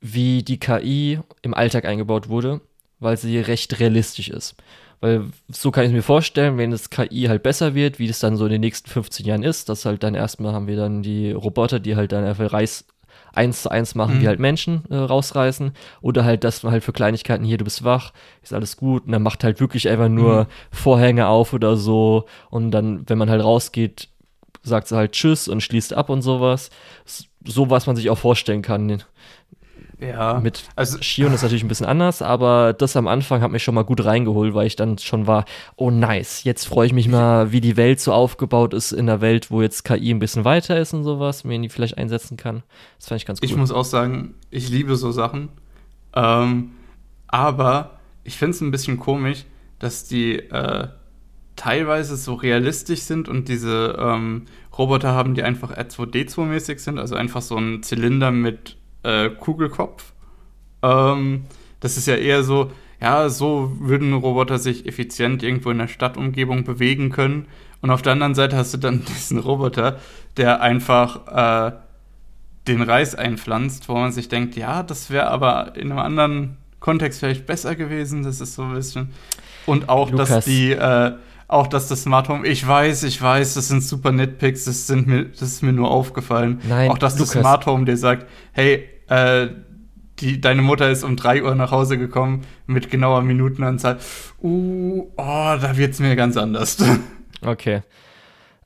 wie die KI im Alltag eingebaut wurde, weil sie recht realistisch ist. Weil so kann ich mir vorstellen, wenn das KI halt besser wird, wie das dann so in den nächsten 15 Jahren ist, dass halt dann erstmal haben wir dann die Roboter, die halt dann einfach Reis eins zu eins machen, Mhm. die halt Menschen äh, rausreißen. Oder halt, dass man halt für Kleinigkeiten hier, du bist wach, ist alles gut. Und dann macht halt wirklich einfach nur Mhm. Vorhänge auf oder so. Und dann, wenn man halt rausgeht, sagt sie halt Tschüss und schließt ab und sowas. So, was man sich auch vorstellen kann. Ja, Mit also Shion ist natürlich ein bisschen anders, aber das am Anfang hat mich schon mal gut reingeholt, weil ich dann schon war, oh nice, jetzt freue ich mich mal, wie die Welt so aufgebaut ist in der Welt, wo jetzt KI ein bisschen weiter ist und sowas, mir die vielleicht einsetzen kann. Das fand ich ganz cool. Ich muss auch sagen, ich liebe so Sachen. Ähm, aber ich finde es ein bisschen komisch, dass die äh, teilweise so realistisch sind und diese ähm, Roboter haben, die einfach R2D2-mäßig sind, also einfach so ein Zylinder mit äh, Kugelkopf. Ähm, das ist ja eher so, ja, so würden Roboter sich effizient irgendwo in der Stadtumgebung bewegen können. Und auf der anderen Seite hast du dann *laughs* diesen Roboter, der einfach äh, den Reis einpflanzt, wo man sich denkt, ja, das wäre aber in einem anderen Kontext vielleicht besser gewesen. Das ist so ein bisschen. Und auch, dass Lukas. die, äh, auch dass das Smart Home, ich weiß, ich weiß, das sind super Nitpicks, das, sind mir, das ist mir nur aufgefallen. Nein, auch dass das Lukas. Smart Home dir sagt, hey, äh, die, deine Mutter ist um 3 Uhr nach Hause gekommen mit genauer Minutenanzahl. Uh, oh, da wird's mir ganz anders. *laughs* Okay.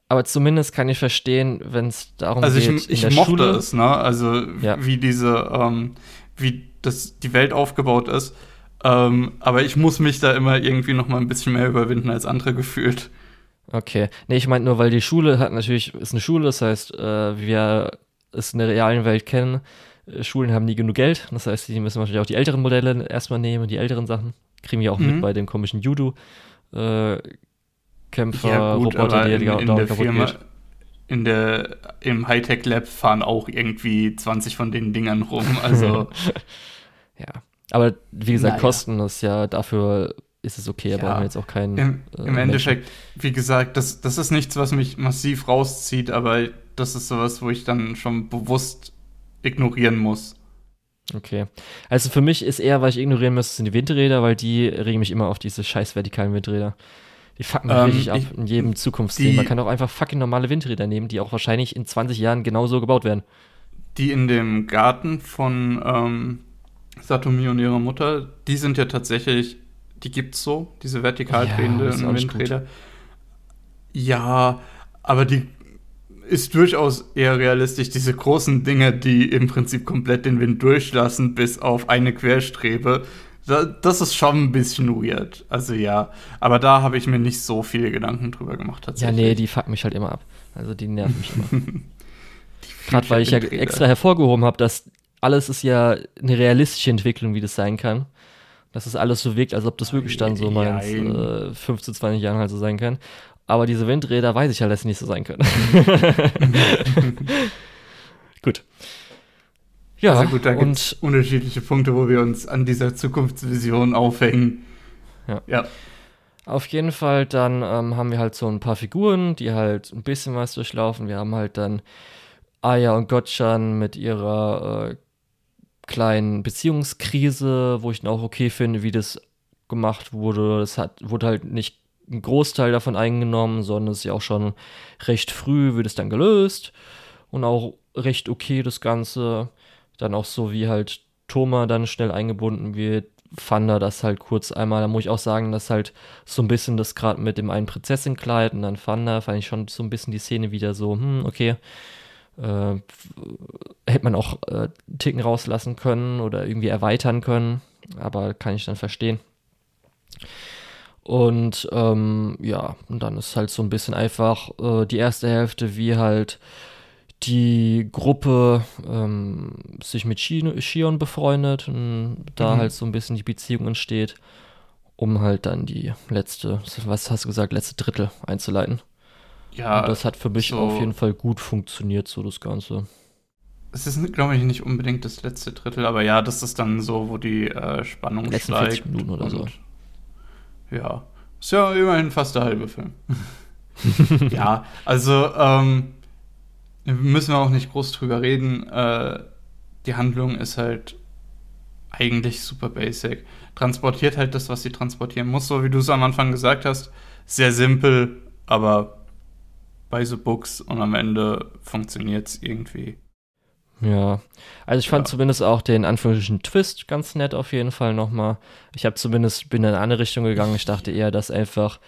Aber zumindest kann ich verstehen, wenn es darum Also geht, ich, ich in der mochte Schule. es, ne? Also Ja. wie diese, ähm, wie das die Welt aufgebaut ist. Ähm, aber ich muss mich da immer irgendwie noch mal ein bisschen mehr überwinden als andere *laughs* gefühlt. Okay. Nee, ich meinte nur, weil die Schule hat natürlich, ist eine Schule, das heißt, äh, wir es in der realen Welt kennen. Äh, Schulen haben nie genug Geld, das heißt, die müssen wahrscheinlich auch die älteren Modelle erstmal nehmen, die älteren Sachen. Kriegen wir auch Mhm. mit bei dem komischen Judo. Äh, Kämpfer, ja gut, Roboter, aber die in, in der kaputt Firma, geht. in der im Hightech Lab fahren auch irgendwie 20 von den Dingern rum. Also *laughs* Ja. Aber wie gesagt, Naja. Kosten ist ja dafür ist es okay, Ja. brauchen wir jetzt auch keinen. im, äh, im Endeffekt, wie gesagt, das, das ist nichts, was mich massiv rauszieht, aber das ist sowas, wo ich dann schon bewusst ignorieren muss. Okay. Also für mich ist eher, was ich ignorieren müsste, sind die Windräder, weil die regen mich immer auf diese scheiß vertikalen Windräder. Die fucken mich Ähm, richtig ab ich- in jedem Zukunftsding. die- Man kann auch einfach fucking normale Windräder nehmen, die auch wahrscheinlich in 20 Jahren genauso gebaut werden. Die in dem Garten von ähm, Satomi und ihrer Mutter, die sind ja tatsächlich, die gibt's so, diese vertikal Ja, drehenden auch nicht gut. Windräder. Ja, aber die ist durchaus eher realistisch, diese großen Dinge, die im Prinzip komplett den Wind durchlassen, bis auf eine Querstrebe. Da, das ist schon ein bisschen weird. Also ja, aber da habe ich mir nicht so viele Gedanken drüber gemacht Ja, tatsächlich. nee, die fucken mich halt immer ab. Also die nerven mich immer. *laughs* Gerade weil ich ja extra hervorgehoben habe, dass alles ist ja eine realistische Entwicklung, wie das sein kann. Dass es alles so wirkt, als ob das wirklich dann so mal in äh, 15, 20 Jahren halt so sein kann. Aber diese Windräder weiß ich halt, dass sie nicht so sein können. *laughs* gut. Ja, also gut, da gibt es unterschiedliche Punkte, wo wir uns an dieser Zukunftsvision aufhängen. Ja. ja. Auf jeden Fall, dann ähm, haben wir halt so ein paar Figuren, die halt ein bisschen was durchlaufen. Wir haben halt dann Aya und Gottschan mit ihrer äh, kleinen Beziehungskrise, wo ich dann auch okay finde, wie das gemacht wurde. Es hat, wurde halt nicht ein Großteil davon eingenommen, sondern es ist ja auch schon recht früh wird es dann gelöst und auch recht okay das Ganze. Dann auch so, wie halt Thoma dann schnell eingebunden wird, Fanda das halt kurz einmal, da muss ich auch sagen, dass halt so ein bisschen das gerade mit dem einen Prinzessinnenkleid und dann Fanda, fand ich schon so ein bisschen die Szene wieder so, hm, okay, Äh, hätte man auch äh, Ticken rauslassen können oder irgendwie erweitern können, aber kann ich dann verstehen. Und ähm, ja, und dann ist halt so ein bisschen einfach äh, die erste Hälfte, wie halt die Gruppe ähm, sich mit Shion befreundet und da mhm. halt so ein bisschen die Beziehung entsteht, um halt dann die letzte, was hast du gesagt, letzte Drittel einzuleiten. Ja. Und das hat für mich so auf jeden Fall gut funktioniert, so das Ganze. Es ist, glaube ich, nicht unbedingt das letzte Drittel, aber ja, das ist dann so, wo die äh, Spannung Letzten steigt. 40 Minuten oder so. Ja, ist ja immerhin fast der halbe Film. *laughs* ja, also ähm, müssen wir auch nicht groß drüber reden. Äh, die Handlung ist halt eigentlich super basic. Transportiert halt das, was sie transportieren muss, so wie du es am Anfang gesagt hast. Sehr simpel, aber bei so Books und am Ende funktioniert es irgendwie. Ja, also ich fand ja. zumindest auch den Anführungsstrichen Twist ganz nett auf jeden Fall nochmal. Ich habe zumindest, bin in eine andere Richtung gegangen. Ich dachte eher, dass einfach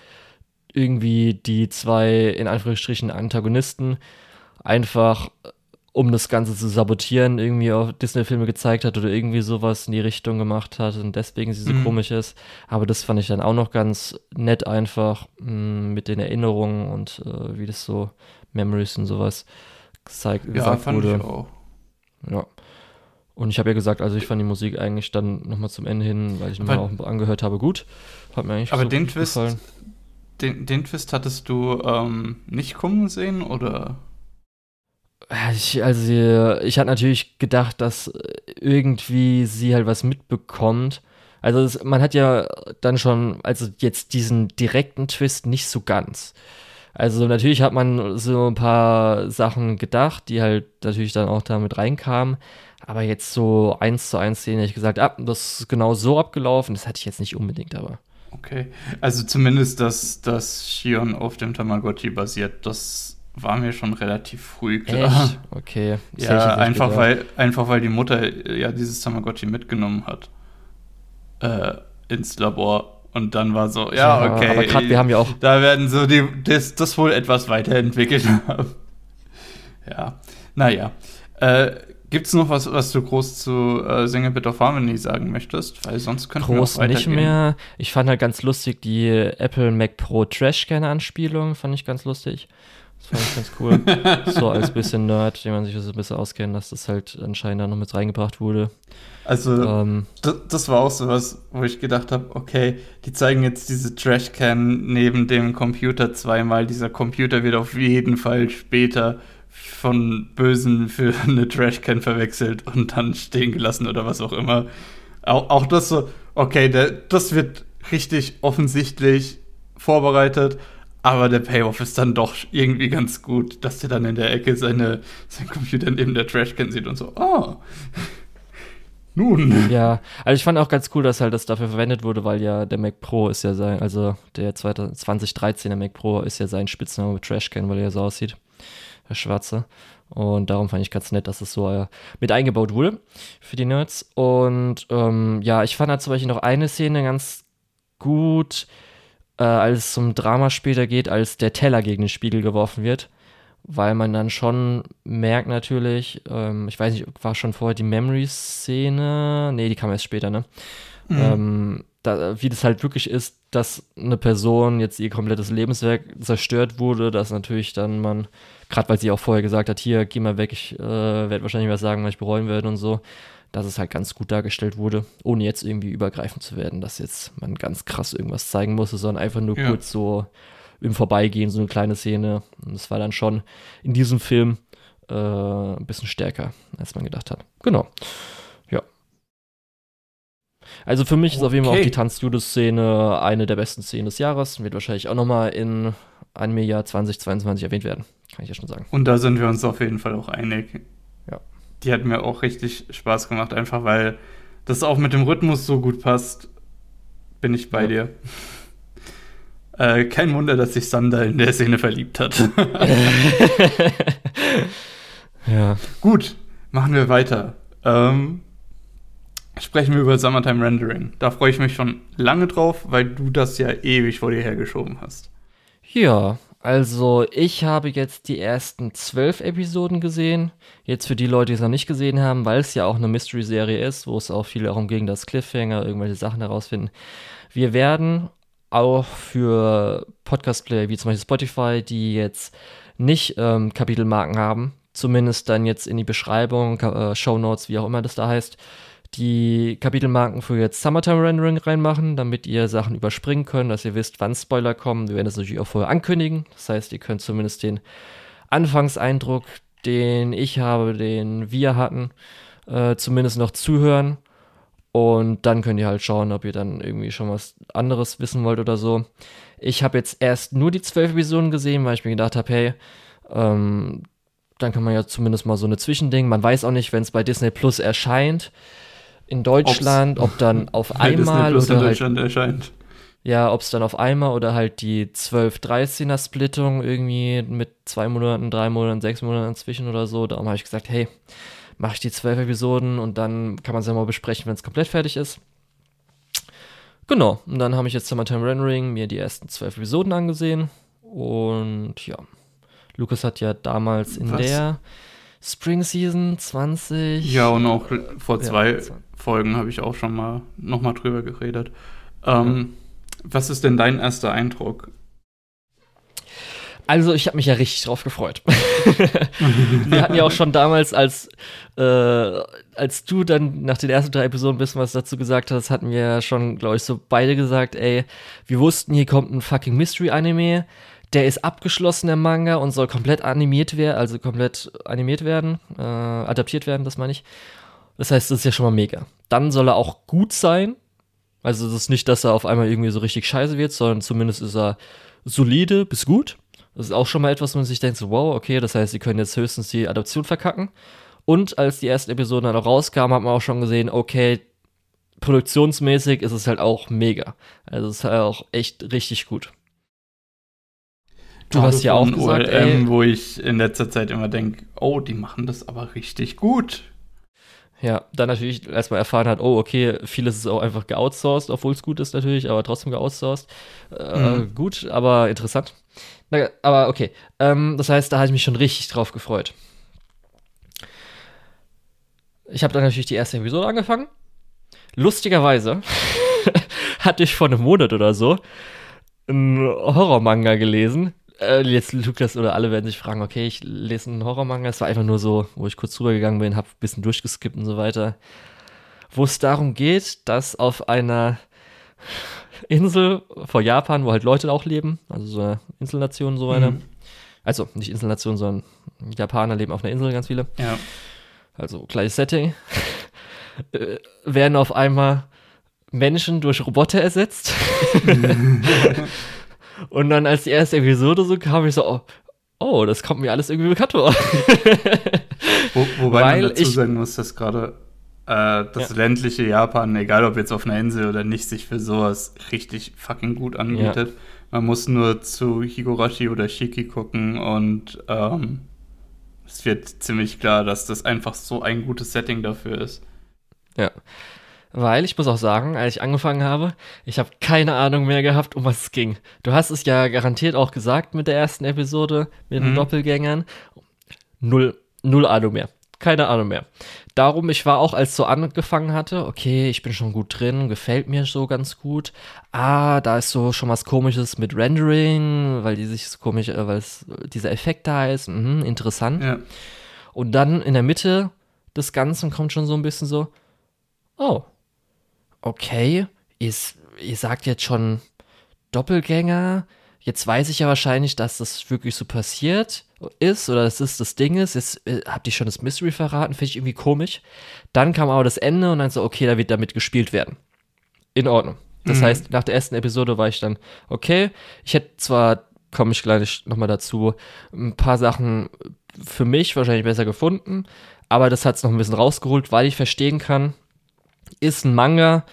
irgendwie die zwei in Anführungsstrichen Antagonisten einfach, um das Ganze zu sabotieren, irgendwie auf Disney-Filme gezeigt hat oder irgendwie sowas in die Richtung gemacht hat und deswegen sie so mhm. komisch ist. Aber das fand ich dann auch noch ganz nett einfach mh, mm, mit den Erinnerungen und äh, wie das so Memories und sowas gezeigt, ja, gesagt fand wurde. Ich auch. Ja. Und ich habe ja gesagt, also ich fand die Musik eigentlich dann nochmal zum Ende hin, weil ich nochmal auch angehört habe, gut. Hat mir eigentlich aber so den Twist, gefallen. Den, den Twist hattest du ähm, nicht kommen sehen oder? Ich, also ich hatte natürlich gedacht, dass irgendwie sie halt was mitbekommt. Also es, man hat ja dann schon, also jetzt diesen direkten Twist nicht so ganz. Also natürlich hat man so ein paar Sachen gedacht, die halt natürlich dann auch damit reinkamen. Aber jetzt so eins zu eins sehen, hätte ich gesagt, ah, das ist genau so abgelaufen. Das hatte ich jetzt nicht unbedingt, aber. Okay. Also zumindest, dass das Shion auf dem Tamagotchi basiert, das war mir schon relativ früh klar. Echt? Okay. Das ja, einfach weil, einfach weil die Mutter ja dieses Tamagotchi mitgenommen hat. Äh, ins Labor und dann war so, ja, ja okay. Aber gerade wir haben ja auch. Da werden so die, das, das wohl etwas weiterentwickelt *laughs* haben. ja, naja. Äh, Gibt es noch was, was du groß zu äh, Sing a Bit of Harmony sagen möchtest? Weil sonst könnten groß wir auch nicht mehr. Ich fand halt ganz lustig die Apple Mac Pro Trashcan-Anspielung, fand ich ganz lustig. Das fand ich ganz cool. *laughs* so als bisschen Nerd, den man sich so ein bisschen auskennt, dass das halt anscheinend da noch mit reingebracht wurde. Also, ähm, das, war auch so was, wo ich gedacht habe, okay, die zeigen jetzt diese Trashcan neben dem Computer zweimal. Dieser Computer wird auf jeden Fall später von Bösen für *laughs* eine Trashcan verwechselt und dann stehen gelassen oder was auch immer. Auch, auch das so, okay, der, das wird richtig offensichtlich vorbereitet, aber der Payoff ist dann doch irgendwie ganz gut, dass der dann in der Ecke seine, sein Computer neben der Trashcan sieht und so, oh, *laughs* nun. Ja, also ich fand auch ganz cool, dass halt das dafür verwendet wurde, weil ja der Mac Pro ist ja sein, also der 2013er Mac Pro ist ja sein Spitzname Trashcan, weil er ja so aussieht. Der schwarze. Und darum fand ich ganz nett, dass es so äh, mit eingebaut wurde für die Nerds. Und ähm, ja, ich fand halt zum Beispiel noch eine Szene ganz gut, äh, als es zum Drama später geht, als der Teller gegen den Spiegel geworfen wird weil man dann schon merkt natürlich, ähm, ich weiß nicht, war schon vorher die Memory-Szene, nee, die kam erst später, ne? Mhm. Ähm, da, wie das halt wirklich ist, dass eine Person jetzt ihr komplettes Lebenswerk zerstört wurde, dass natürlich dann man, gerade weil sie auch vorher gesagt hat, hier, geh mal weg, ich äh, werde wahrscheinlich was sagen, was ich bereuen werde und so, dass es halt ganz gut dargestellt wurde, ohne jetzt irgendwie übergreifend zu werden, dass jetzt man ganz krass irgendwas zeigen musste, sondern einfach nur ja. kurz so im Vorbeigehen so eine kleine Szene. Und das war dann schon in diesem Film äh, ein bisschen stärker, als man gedacht hat. Genau. Ja. Also für mich okay. ist auf jeden Fall auch die Tanzjudo-Szene eine der besten Szenen des Jahres. Wird wahrscheinlich auch nochmal in einem Jahr 2022 erwähnt werden. Kann ich ja schon sagen. Und da sind wir uns auf jeden Fall auch einig. Die hat mir auch richtig Spaß gemacht, einfach weil das auch mit dem Rhythmus so gut passt. Bin ich bei ja. dir. *laughs* Äh, kein Wunder, dass sich Sander in der Szene verliebt hat. *laughs* ja. Gut, machen wir weiter. Ähm, sprechen wir über Summertime Rendering. Da freue ich mich schon lange drauf, weil du das ja ewig vor dir hergeschoben hast. Ja, Also, ich habe jetzt die ersten zwölf Episoden gesehen. Jetzt für die Leute, die es noch nicht gesehen haben, weil es ja auch eine Mystery-Serie ist, wo es auch viel darum ging, dass Cliffhanger irgendwelche Sachen herausfinden. Wir werden auch für Podcast-Player wie zum Beispiel Spotify, die jetzt nicht ähm, Kapitelmarken haben, zumindest dann jetzt in die Beschreibung, äh, Show Notes, wie auch immer das da heißt, die Kapitelmarken für jetzt Summertime Rendering reinmachen, damit ihr Sachen überspringen könnt, dass ihr wisst, wann Spoiler kommen. Wir werden das natürlich auch vorher ankündigen. Das heißt, ihr könnt zumindest den Anfangseindruck, den ich habe, den wir hatten, äh, zumindest noch zuhören. Und dann könnt ihr halt schauen, ob ihr dann irgendwie schon was anderes wissen wollt oder so. Ich habe jetzt erst nur die zwölf Episoden gesehen, weil ich mir gedacht habe, hey, ähm, dann kann man ja zumindest mal so eine Zwischending. Man weiß auch nicht, wenn es bei Disney Plus erscheint in Deutschland, Ob's, ob dann *laughs* auf einmal oder in Deutschland halt, erscheint. Ja, ob es dann auf einmal oder halt die 12-13er Splittung irgendwie mit zwei Monaten, drei Monaten, sechs Monaten zwischen oder so. Darum habe ich gesagt, hey, mache ich die zwölf Episoden und dann kann man es ja mal besprechen, wenn es komplett fertig ist. Genau, und dann habe ich jetzt Summertime Rendering mir die ersten zwölf Episoden angesehen und ja, Lukas hat ja damals in Was? der Spring Season 20. Ja, und auch vor zwei ja, Folgen habe ich auch schon mal nochmal drüber geredet. Ähm, ja. Was ist denn dein erster Eindruck? Also, ich habe mich ja richtig drauf gefreut. *laughs* Wir hatten ja auch schon damals, als, äh, als du dann nach den ersten drei Episoden ein bisschen was dazu gesagt hast, hatten wir ja schon, glaube ich, so beide gesagt, ey, wir wussten, hier kommt ein fucking Mystery-Anime. Der ist abgeschlossen, der Manga, und soll komplett animiert werden, also komplett animiert werden, äh, adaptiert werden, das meine ich. Das heißt, das ist ja schon mal mega. Dann soll er auch gut sein. Also, es ist nicht, dass er auf einmal irgendwie so richtig scheiße wird, sondern zumindest ist er solide bis gut. Das ist auch schon mal etwas, wo man sich denkt, so, wow, okay, das heißt, sie können jetzt höchstens die Adoption verkacken. Und als die ersten Episoden dann auch rauskamen, hat man auch schon gesehen, okay, produktionsmäßig ist es halt auch mega. Also es ist halt auch echt richtig gut. Du hast ja auch gesagt, OLM, wo ich in letzter Zeit immer denke, oh, die machen das aber richtig gut. Ja, dann natürlich, als man erfahren hat, oh, okay, vieles ist auch einfach geoutsourced, obwohl es gut ist natürlich, aber trotzdem geoutsourced. Äh, mhm. Gut, aber interessant. Na, aber okay. Ähm, das heißt, da habe ich mich schon richtig drauf gefreut. Ich habe dann natürlich die erste Episode angefangen. Lustigerweise *laughs* hatte ich vor einem Monat oder so einen Horrormanga gelesen. Äh, jetzt Lukas oder alle werden sich fragen, okay, ich lese einen Horrormanga. Es war einfach nur so, wo ich kurz drüber gegangen bin, habe ein bisschen durchgeskippt und so weiter. Wo es darum geht, dass auf einer Insel vor Japan, wo halt Leute auch leben, also so eine Inselnation und so weiter. Mhm. Also nicht Inselnation, sondern Japaner leben auf einer Insel, ganz viele. Ja. Also gleiches Setting. äh, werden auf einmal Menschen durch Roboter ersetzt. *laughs* *laughs* und dann, als die erste Episode so kam, ich so, oh, oh das kommt mir alles irgendwie bekannt vor. *laughs* Wo, wobei Weil man dazu ich, sagen muss, dass gerade äh, das ja. ländliche Japan, egal ob jetzt auf einer Insel oder nicht, sich für sowas richtig fucking gut anbietet. Ja. Man muss nur zu Higurashi oder Shiki gucken und ähm, es wird ziemlich klar, dass das einfach so ein gutes Setting dafür ist. Ja. Weil ich muss auch sagen, als ich angefangen habe, ich habe keine Ahnung mehr gehabt, um was es ging. Du hast es ja garantiert auch gesagt mit der ersten Episode, mit den mhm. Doppelgängern. Null, null Ahnung mehr keine Ahnung mehr. Darum, ich war auch, als so angefangen hatte, okay, ich bin schon gut drin, gefällt mir so ganz gut. Ah, da ist so schon was komisches mit Rendering, weil die sich so komisch, äh, weil es dieser Effekt da ist. Mhm, interessant. Ja. Und dann in der Mitte des Ganzen kommt schon so ein bisschen so, oh, okay, ihr, ihr sagt jetzt schon Doppelgänger, jetzt weiß ich ja wahrscheinlich, dass das wirklich so passiert ist oder dass das das Ding ist. Jetzt äh, habt ihr schon das Mystery verraten, finde ich irgendwie komisch. Dann kam aber das Ende und dann so, okay, da wird damit gespielt werden. In Ordnung. Das mhm. heißt, nach der ersten Episode war ich dann, okay, ich hätte zwar, komme ich gleich nochmal dazu, ein paar Sachen für mich wahrscheinlich besser gefunden, aber das hat es noch ein bisschen rausgeholt, weil ich verstehen kann, ist ein Manga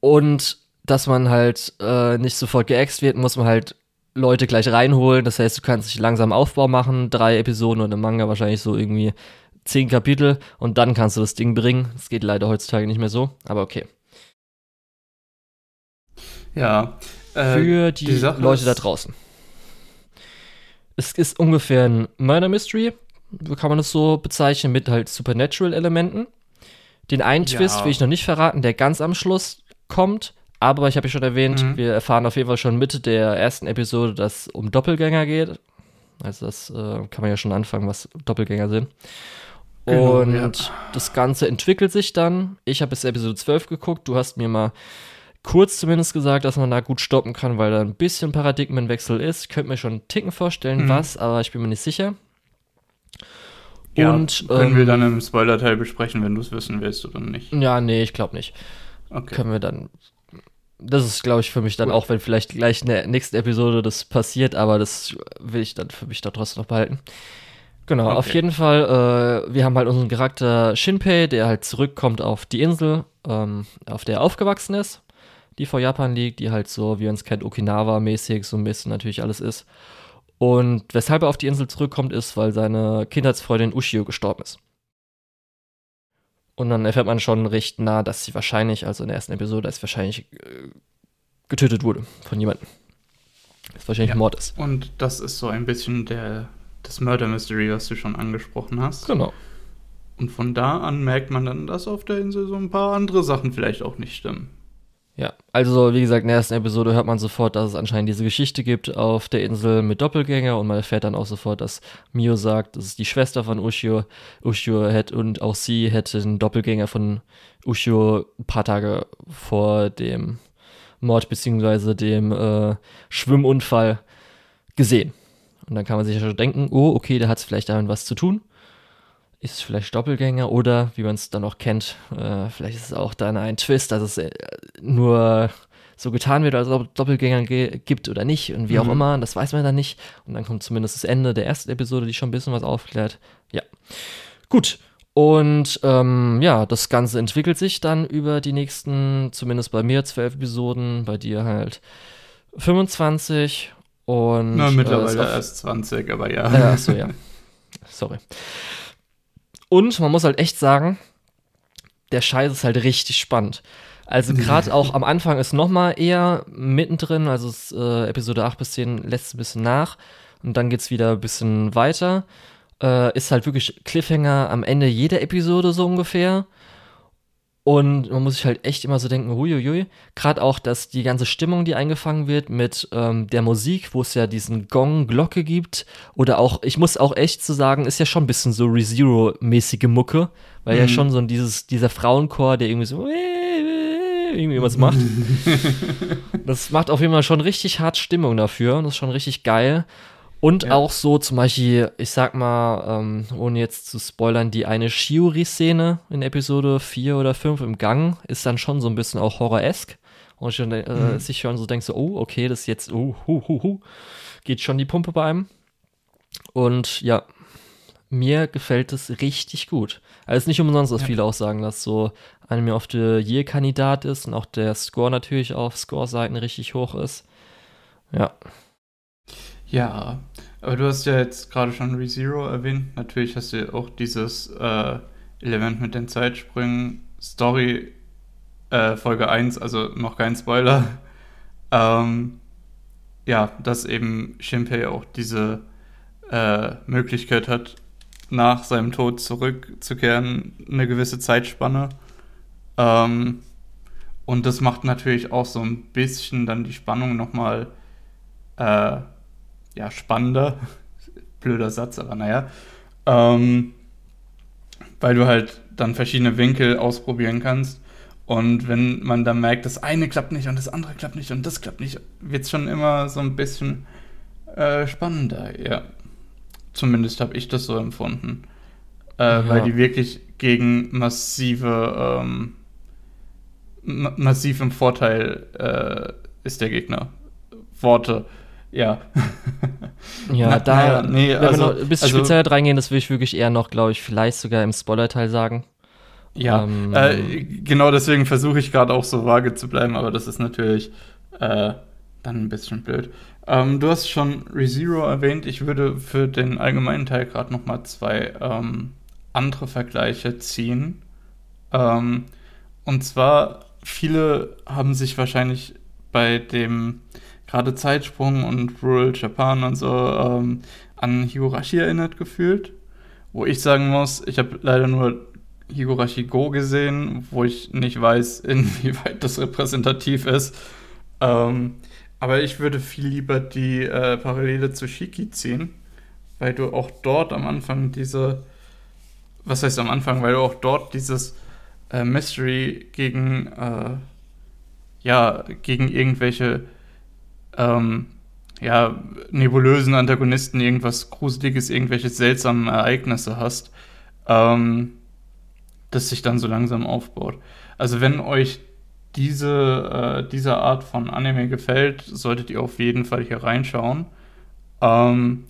und dass man halt äh, nicht sofort geäxt wird, muss man halt Leute gleich reinholen. Das heißt, du kannst dich langsam Aufbau machen, drei Episoden und im Manga wahrscheinlich so irgendwie zehn Kapitel und dann kannst du das Ding bringen. Das geht leider heutzutage nicht mehr so, aber okay. Ja. Äh, Für die, die Leute da draußen. es ist ungefähr ein Murder Mystery, kann man es so bezeichnen, mit halt Supernatural-Elementen. Den einen ja. Twist will ich noch nicht verraten, der ganz am Schluss kommt. Aber ich habe ja schon erwähnt, mhm. wir erfahren auf jeden Fall schon Mitte der ersten Episode, dass es um Doppelgänger geht. Also das äh, kann man ja schon anfangen, was Doppelgänger sind. Genau, und ja. das Ganze entwickelt sich dann. Ich habe bis Episode 12 geguckt. Du hast mir mal kurz zumindest gesagt, dass man da gut stoppen kann, weil da ein bisschen Paradigmenwechsel ist. Könnt mir schon einen Ticken vorstellen, mhm. was, aber ich bin mir nicht sicher. Ja, und, können ähm, wir dann im Spoiler-Teil besprechen, wenn du es wissen willst oder nicht? Ja, nee, ich glaube nicht. Okay. Können wir dann. Das ist, glaube ich, für mich dann cool. auch, wenn vielleicht gleich in der nächsten Episode das passiert, aber das will ich dann für mich da trotzdem noch behalten. Genau, okay. auf jeden Fall, äh, wir haben halt unseren Charakter Shinpei, der halt zurückkommt auf die Insel, ähm, auf der er aufgewachsen ist, die vor Japan liegt, die halt so, wie es kennt, Okinawa-mäßig so ein bisschen natürlich alles ist. Und weshalb er auf die Insel zurückkommt, ist, weil seine Kindheitsfreundin Ushio gestorben ist. Und dann erfährt man schon recht nah, dass sie wahrscheinlich, also in der ersten Episode, dass sie wahrscheinlich äh, getötet wurde von jemandem. Das wahrscheinlich ja. Mord ist. Und das ist so ein bisschen der, das Murder Mystery, was du schon angesprochen hast. Genau. Und von da an merkt man dann, dass auf der Insel so ein paar andere Sachen vielleicht auch nicht stimmen. Ja, also wie gesagt, in der ersten Episode hört man sofort, dass es anscheinend diese Geschichte gibt auf der Insel mit Doppelgänger und man erfährt dann auch sofort, dass Mio sagt, das ist die Schwester von Ushio. Ushio hätte und auch sie hätte einen Doppelgänger von Ushio ein paar Tage vor dem Mord bzw. dem äh, Schwimmunfall gesehen. Und dann kann man sich ja schon denken, oh, okay, da hat es vielleicht damit was zu tun ist vielleicht Doppelgänger oder, wie man es dann auch kennt, äh, vielleicht ist es auch dann ein Twist, dass es äh, nur so getan wird, als ob es Doppelgänger gibt oder nicht und wie mhm. auch immer, das weiß man dann nicht. Und dann kommt zumindest das Ende der ersten Episode, die schon ein bisschen was aufklärt. Ja. Gut. Und ähm, ja, das Ganze entwickelt sich dann über die nächsten, zumindest bei mir, zwölf Episoden, bei dir halt 25 und. Na, mittlerweile äh, erst 20, aber ja. Äh, achso, ja. Sorry. Und man muss halt echt sagen, der Scheiß ist halt richtig spannend. Also gerade auch am Anfang ist noch mal eher mittendrin, also ist, äh, Episode 8 bis 10 lässt ein bisschen nach und dann geht's wieder ein bisschen weiter. Äh, ist halt wirklich Cliffhanger am Ende jeder Episode so ungefähr. Und man muss sich halt echt immer so denken, huiuiui. Gerade auch, dass die ganze Stimmung, die eingefangen wird mit ähm, der Musik, wo es ja diesen Gong, Glocke gibt. Oder auch, ich muss auch echt zu so sagen, ist ja schon ein bisschen so ReZero-mäßige Mucke. Weil mhm. ja schon so dieses, dieser Frauenchor, der irgendwie so irgendwie was macht. *laughs* das macht auf jeden Fall schon richtig hart Stimmung dafür. Das ist schon richtig geil. Und ja. auch so zum Beispiel, ich sag mal, ähm, ohne jetzt zu spoilern, die eine Shiori-Szene in Episode 4 oder 5 im Gang ist dann schon so ein bisschen auch horror-esk. Und ich, äh, mhm. sich schon so denkst, so, oh, okay, das ist jetzt, oh, hu, hu, hu, geht schon die Pumpe bei einem. Und ja, mir gefällt es richtig gut. Also nicht umsonst, was ja. viele auch sagen, dass so Anime of the Year-Kandidat ist und auch der Score natürlich auf Score-Seiten richtig hoch ist. Ja. Ja, aber du hast ja jetzt gerade schon ReZero erwähnt. Natürlich hast du auch dieses äh, Element mit den Zeitsprüngen. Story äh, Folge 1, also noch kein Spoiler. *laughs* Ähm, ja, dass eben Shinpei auch diese äh, Möglichkeit hat, nach seinem Tod zurückzukehren, eine gewisse Zeitspanne. Ähm, und das macht natürlich auch so ein bisschen dann die Spannung nochmal äh, ja, spannender. Blöder Satz, aber naja. Ähm, weil du halt dann verschiedene Winkel ausprobieren kannst. Und wenn man dann merkt, das eine klappt nicht und das andere klappt nicht und das klappt nicht, wird es schon immer so ein bisschen äh, spannender, ja. Zumindest habe ich das so empfunden. Äh, ja. Weil die wirklich gegen massive, ähm, ma massiv im Vorteil äh, ist der Gegner. Worte ja. Ja, Na, da, ja, nee, wenn also, wir noch ein bisschen also, spezieller reingehen, das will ich wirklich eher noch, glaube ich, vielleicht sogar im Spoiler-Teil sagen. Ja, ähm, äh, genau deswegen versuche ich gerade auch so vage zu bleiben, aber das ist natürlich äh, dann ein bisschen blöd. Ähm, du hast schon ReZero erwähnt. Ich würde für den allgemeinen Teil gerade noch mal zwei ähm, andere Vergleiche ziehen. Ähm, und zwar, viele haben sich wahrscheinlich bei dem gerade Zeitsprung und Rural Japan und so ähm, an Higurashi erinnert gefühlt. Wo ich sagen muss, ich habe leider nur Higurashi Go gesehen, wo ich nicht weiß, *laughs* inwieweit das repräsentativ ist. Ähm, aber ich würde viel lieber die äh, Parallele zu Shiki ziehen, weil du auch dort am Anfang diese, was heißt am Anfang, weil du auch dort dieses äh, Mystery gegen, äh, ja, gegen irgendwelche, ähm, ja, nebulösen Antagonisten, irgendwas Gruseliges, irgendwelche seltsamen Ereignisse hast, ähm, das sich dann so langsam aufbaut. Also wenn euch diese, äh, diese Art von Anime gefällt, solltet ihr auf jeden Fall hier reinschauen. Ähm,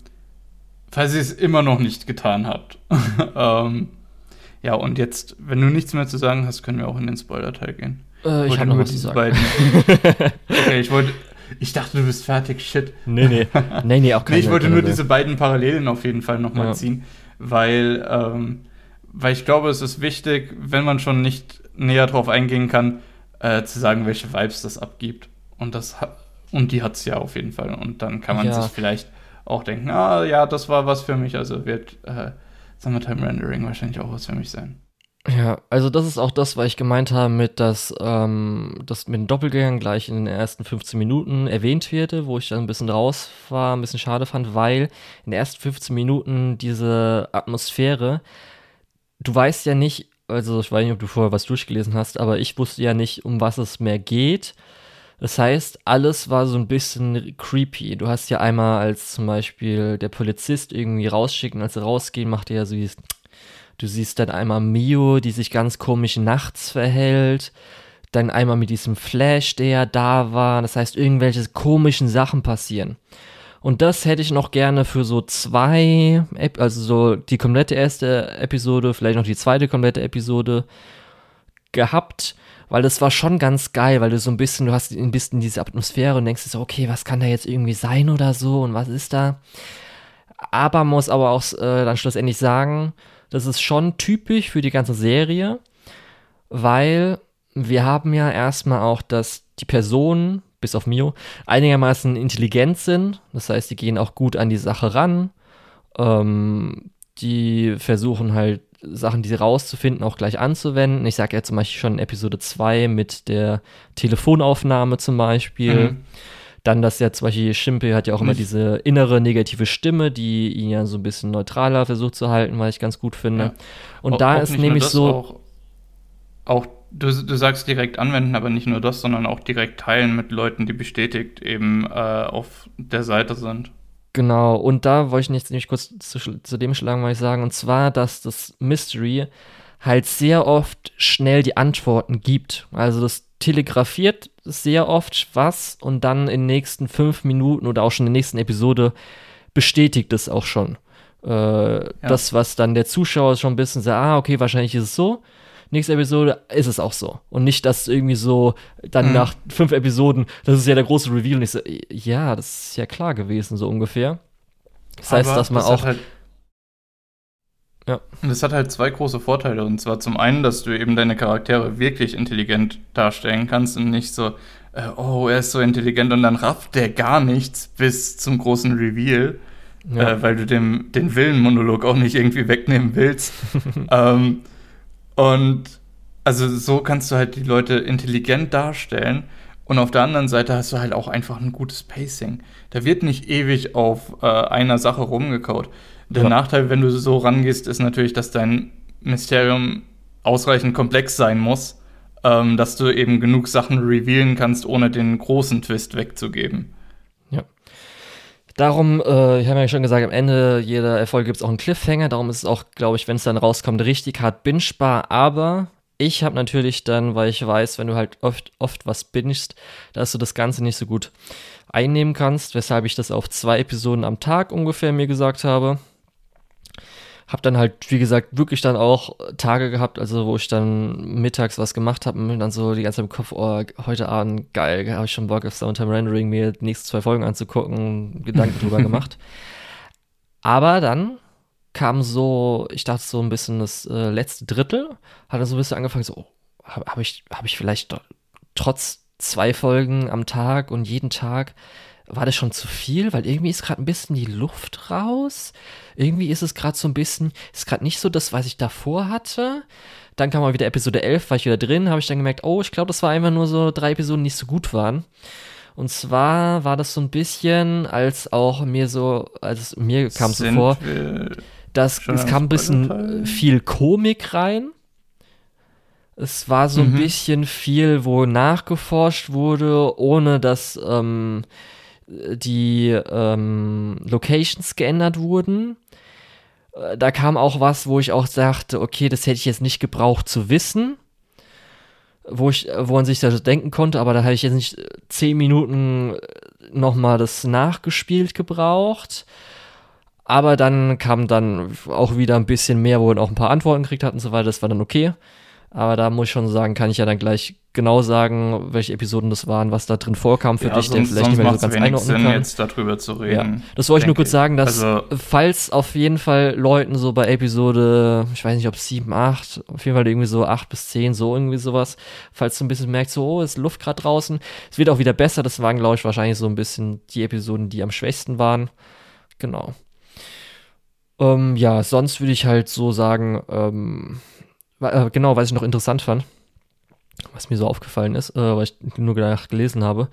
falls ihr es immer noch nicht getan habt. *laughs* ähm, ja, und jetzt, wenn du nichts mehr zu sagen hast, können wir auch in den Spoiler-Teil gehen. Äh, ich habe nur diese beiden. *laughs* okay, ich wollte. Ich dachte, du bist fertig, shit. Nee, nee. *laughs* Nee, nee, auch keine, nee ich wollte nur diese beiden Parallelen auf jeden Fall nochmal ja. ziehen, weil, ähm, weil ich glaube, es ist wichtig, wenn man schon nicht näher drauf eingehen kann, äh, zu sagen, welche Vibes das abgibt. Und das und die hat es ja auf jeden Fall. Und dann kann man ja. sich vielleicht auch denken, ah ja, das war was für mich. Also wird äh, Summertime Rendering wahrscheinlich auch was für mich sein. Ja, also das ist auch das, was ich gemeint habe mit, dass ähm, das mit den Doppelgängern gleich in den ersten 15 Minuten erwähnt wird, wo ich dann ein bisschen raus war, ein bisschen schade fand, weil in den ersten 15 Minuten diese Atmosphäre, du weißt ja nicht, also ich weiß nicht, ob du vorher was durchgelesen hast, aber ich wusste ja nicht, um was es mehr geht. Das heißt, alles war so ein bisschen creepy. Du hast ja einmal als zum Beispiel der Polizist irgendwie rausschicken, als sie rausgehen, macht er ja so dieses, du siehst dann einmal Mio, die sich ganz komisch nachts verhält. Dann einmal mit diesem Flash, der da war. Das heißt, irgendwelche komischen Sachen passieren. Und das hätte ich noch gerne für so zwei, also so die komplette erste Episode, vielleicht noch die zweite komplette Episode gehabt, weil das war schon ganz geil, weil du so ein bisschen, du hast ein bisschen diese Atmosphäre und denkst so, okay, was kann da jetzt irgendwie sein oder so und was ist da? Aber muss aber auch äh, dann schlussendlich sagen, das ist schon typisch für die ganze Serie, weil wir haben ja erstmal auch, dass die Personen bis auf Mio, einigermaßen intelligent sind. Das heißt, die gehen auch gut an die Sache ran. Ähm, die versuchen halt Sachen, die sie rauszufinden, auch gleich anzuwenden. Ich sage ja zum Beispiel schon Episode 2 mit der Telefonaufnahme zum Beispiel. Mhm. Dann, dass ja zum Beispiel Schimpe hat ja auch immer diese innere negative Stimme, die ihn ja so ein bisschen neutraler versucht zu halten, was ich ganz gut finde. Ja. Und auch, da auch ist nämlich so. Auch, auch du, du sagst direkt anwenden, aber nicht nur das, sondern auch direkt teilen mit Leuten, die bestätigt eben äh, auf der Seite sind. Genau, und da wollte ich jetzt nämlich kurz zu, zu dem schlagen, was ich sagen, und zwar, dass das Mystery halt sehr oft schnell die Antworten gibt. Also das telegrafiert sehr oft was und dann in den nächsten fünf Minuten oder auch schon in der nächsten Episode bestätigt es auch schon. Äh, ja. Das, was dann der Zuschauer schon ein bisschen sagt, ah, okay, wahrscheinlich ist es so nächste Episode ist es auch so. Und nicht, dass irgendwie so dann mhm. nach fünf Episoden, das ist ja der große Reveal und ich so, ja, das ist ja klar gewesen, so ungefähr. Das heißt, Aber dass man das auch. Halt, ja. Das hat halt zwei große Vorteile. Und zwar zum einen, dass du eben deine Charaktere wirklich intelligent darstellen kannst und nicht so, äh, oh, er ist so intelligent und dann rafft der gar nichts bis zum großen Reveal. Ja. Äh, weil du dem, den Willenmonolog auch nicht irgendwie wegnehmen willst. *laughs* ähm, und also so kannst du halt die Leute intelligent darstellen. Und auf der anderen Seite hast du halt auch einfach ein gutes Pacing. Da wird nicht ewig auf äh, einer Sache rumgekaut. Der ja. Nachteil, wenn du so rangehst, ist natürlich, dass dein Mysterium ausreichend komplex sein muss, ähm, dass du eben genug Sachen revealen kannst, ohne den großen Twist wegzugeben. Darum, äh, ich habe ja schon gesagt, am Ende jeder Erfolg gibt es auch einen Cliffhanger. Darum ist es auch, glaube ich, wenn es dann rauskommt, richtig hart bingebar. Aber ich habe natürlich dann, weil ich weiß, wenn du halt oft, oft was bingst, dass du das Ganze nicht so gut einnehmen kannst, weshalb ich das auf zwei Episoden am Tag ungefähr mir gesagt habe. Hab dann halt, wie gesagt, wirklich dann auch Tage gehabt, also wo ich dann mittags was gemacht habe und dann so die ganze Zeit im Kopf, oh, heute Abend, geil, habe ich schon Bock auf Soundtime Rendering, mir die nächsten zwei Folgen anzugucken, Gedanken drüber *laughs* gemacht. Aber dann kam so, ich dachte so ein bisschen das äh, letzte Drittel, hat er so ein bisschen angefangen, so, oh, habe hab ich, hab ich vielleicht trotz zwei Folgen am Tag und jeden Tag war das schon zu viel, weil irgendwie ist gerade ein bisschen die Luft raus. Irgendwie ist es gerade so ein bisschen, ist gerade nicht so das, was ich davor hatte. Dann kam mal wieder Episode 11, war ich wieder drin, habe ich dann gemerkt, oh, ich glaube, das war einfach nur so drei Episoden, die nicht so gut waren. Und zwar war das so ein bisschen, als auch mir so, als mir kam es so vor, dass es kam ein bisschen viel Komik rein. Es war so ein mhm. bisschen viel, wo nachgeforscht wurde, ohne dass ähm, die ähm, Locations geändert wurden. Äh, da kam auch was, wo ich auch sagte, okay, das hätte ich jetzt nicht gebraucht zu wissen. Wo, ich, wo man sich das denken konnte, aber da habe ich jetzt nicht zehn Minuten nochmal das nachgespielt gebraucht. Aber dann kam dann auch wieder ein bisschen mehr, wo man auch ein paar Antworten gekriegt hat und so weiter. Das war dann okay. Aber da muss ich schon sagen, kann ich ja dann gleich genau sagen, welche Episoden das waren, was da drin vorkam für ja, dich, sonst, der vielleicht nicht mehr so ganz einordnen Sinn, kann. jetzt darüber zu reden. Ja. Das wollte ich nur kurz sagen, dass also, falls auf jeden Fall Leuten so bei Episode, ich weiß nicht, ob 7, 8, auf jeden Fall irgendwie so 8 bis 10, so irgendwie sowas, falls du ein bisschen merkst, so, oh, ist Luft gerade draußen, es wird auch wieder besser, das waren, glaube ich, wahrscheinlich so ein bisschen die Episoden, die am schwächsten waren. Genau. Ähm, ja, sonst würde ich halt so sagen, ähm, äh, genau, was ich noch interessant fand, was mir so aufgefallen ist, äh, weil ich nur danach gelesen habe,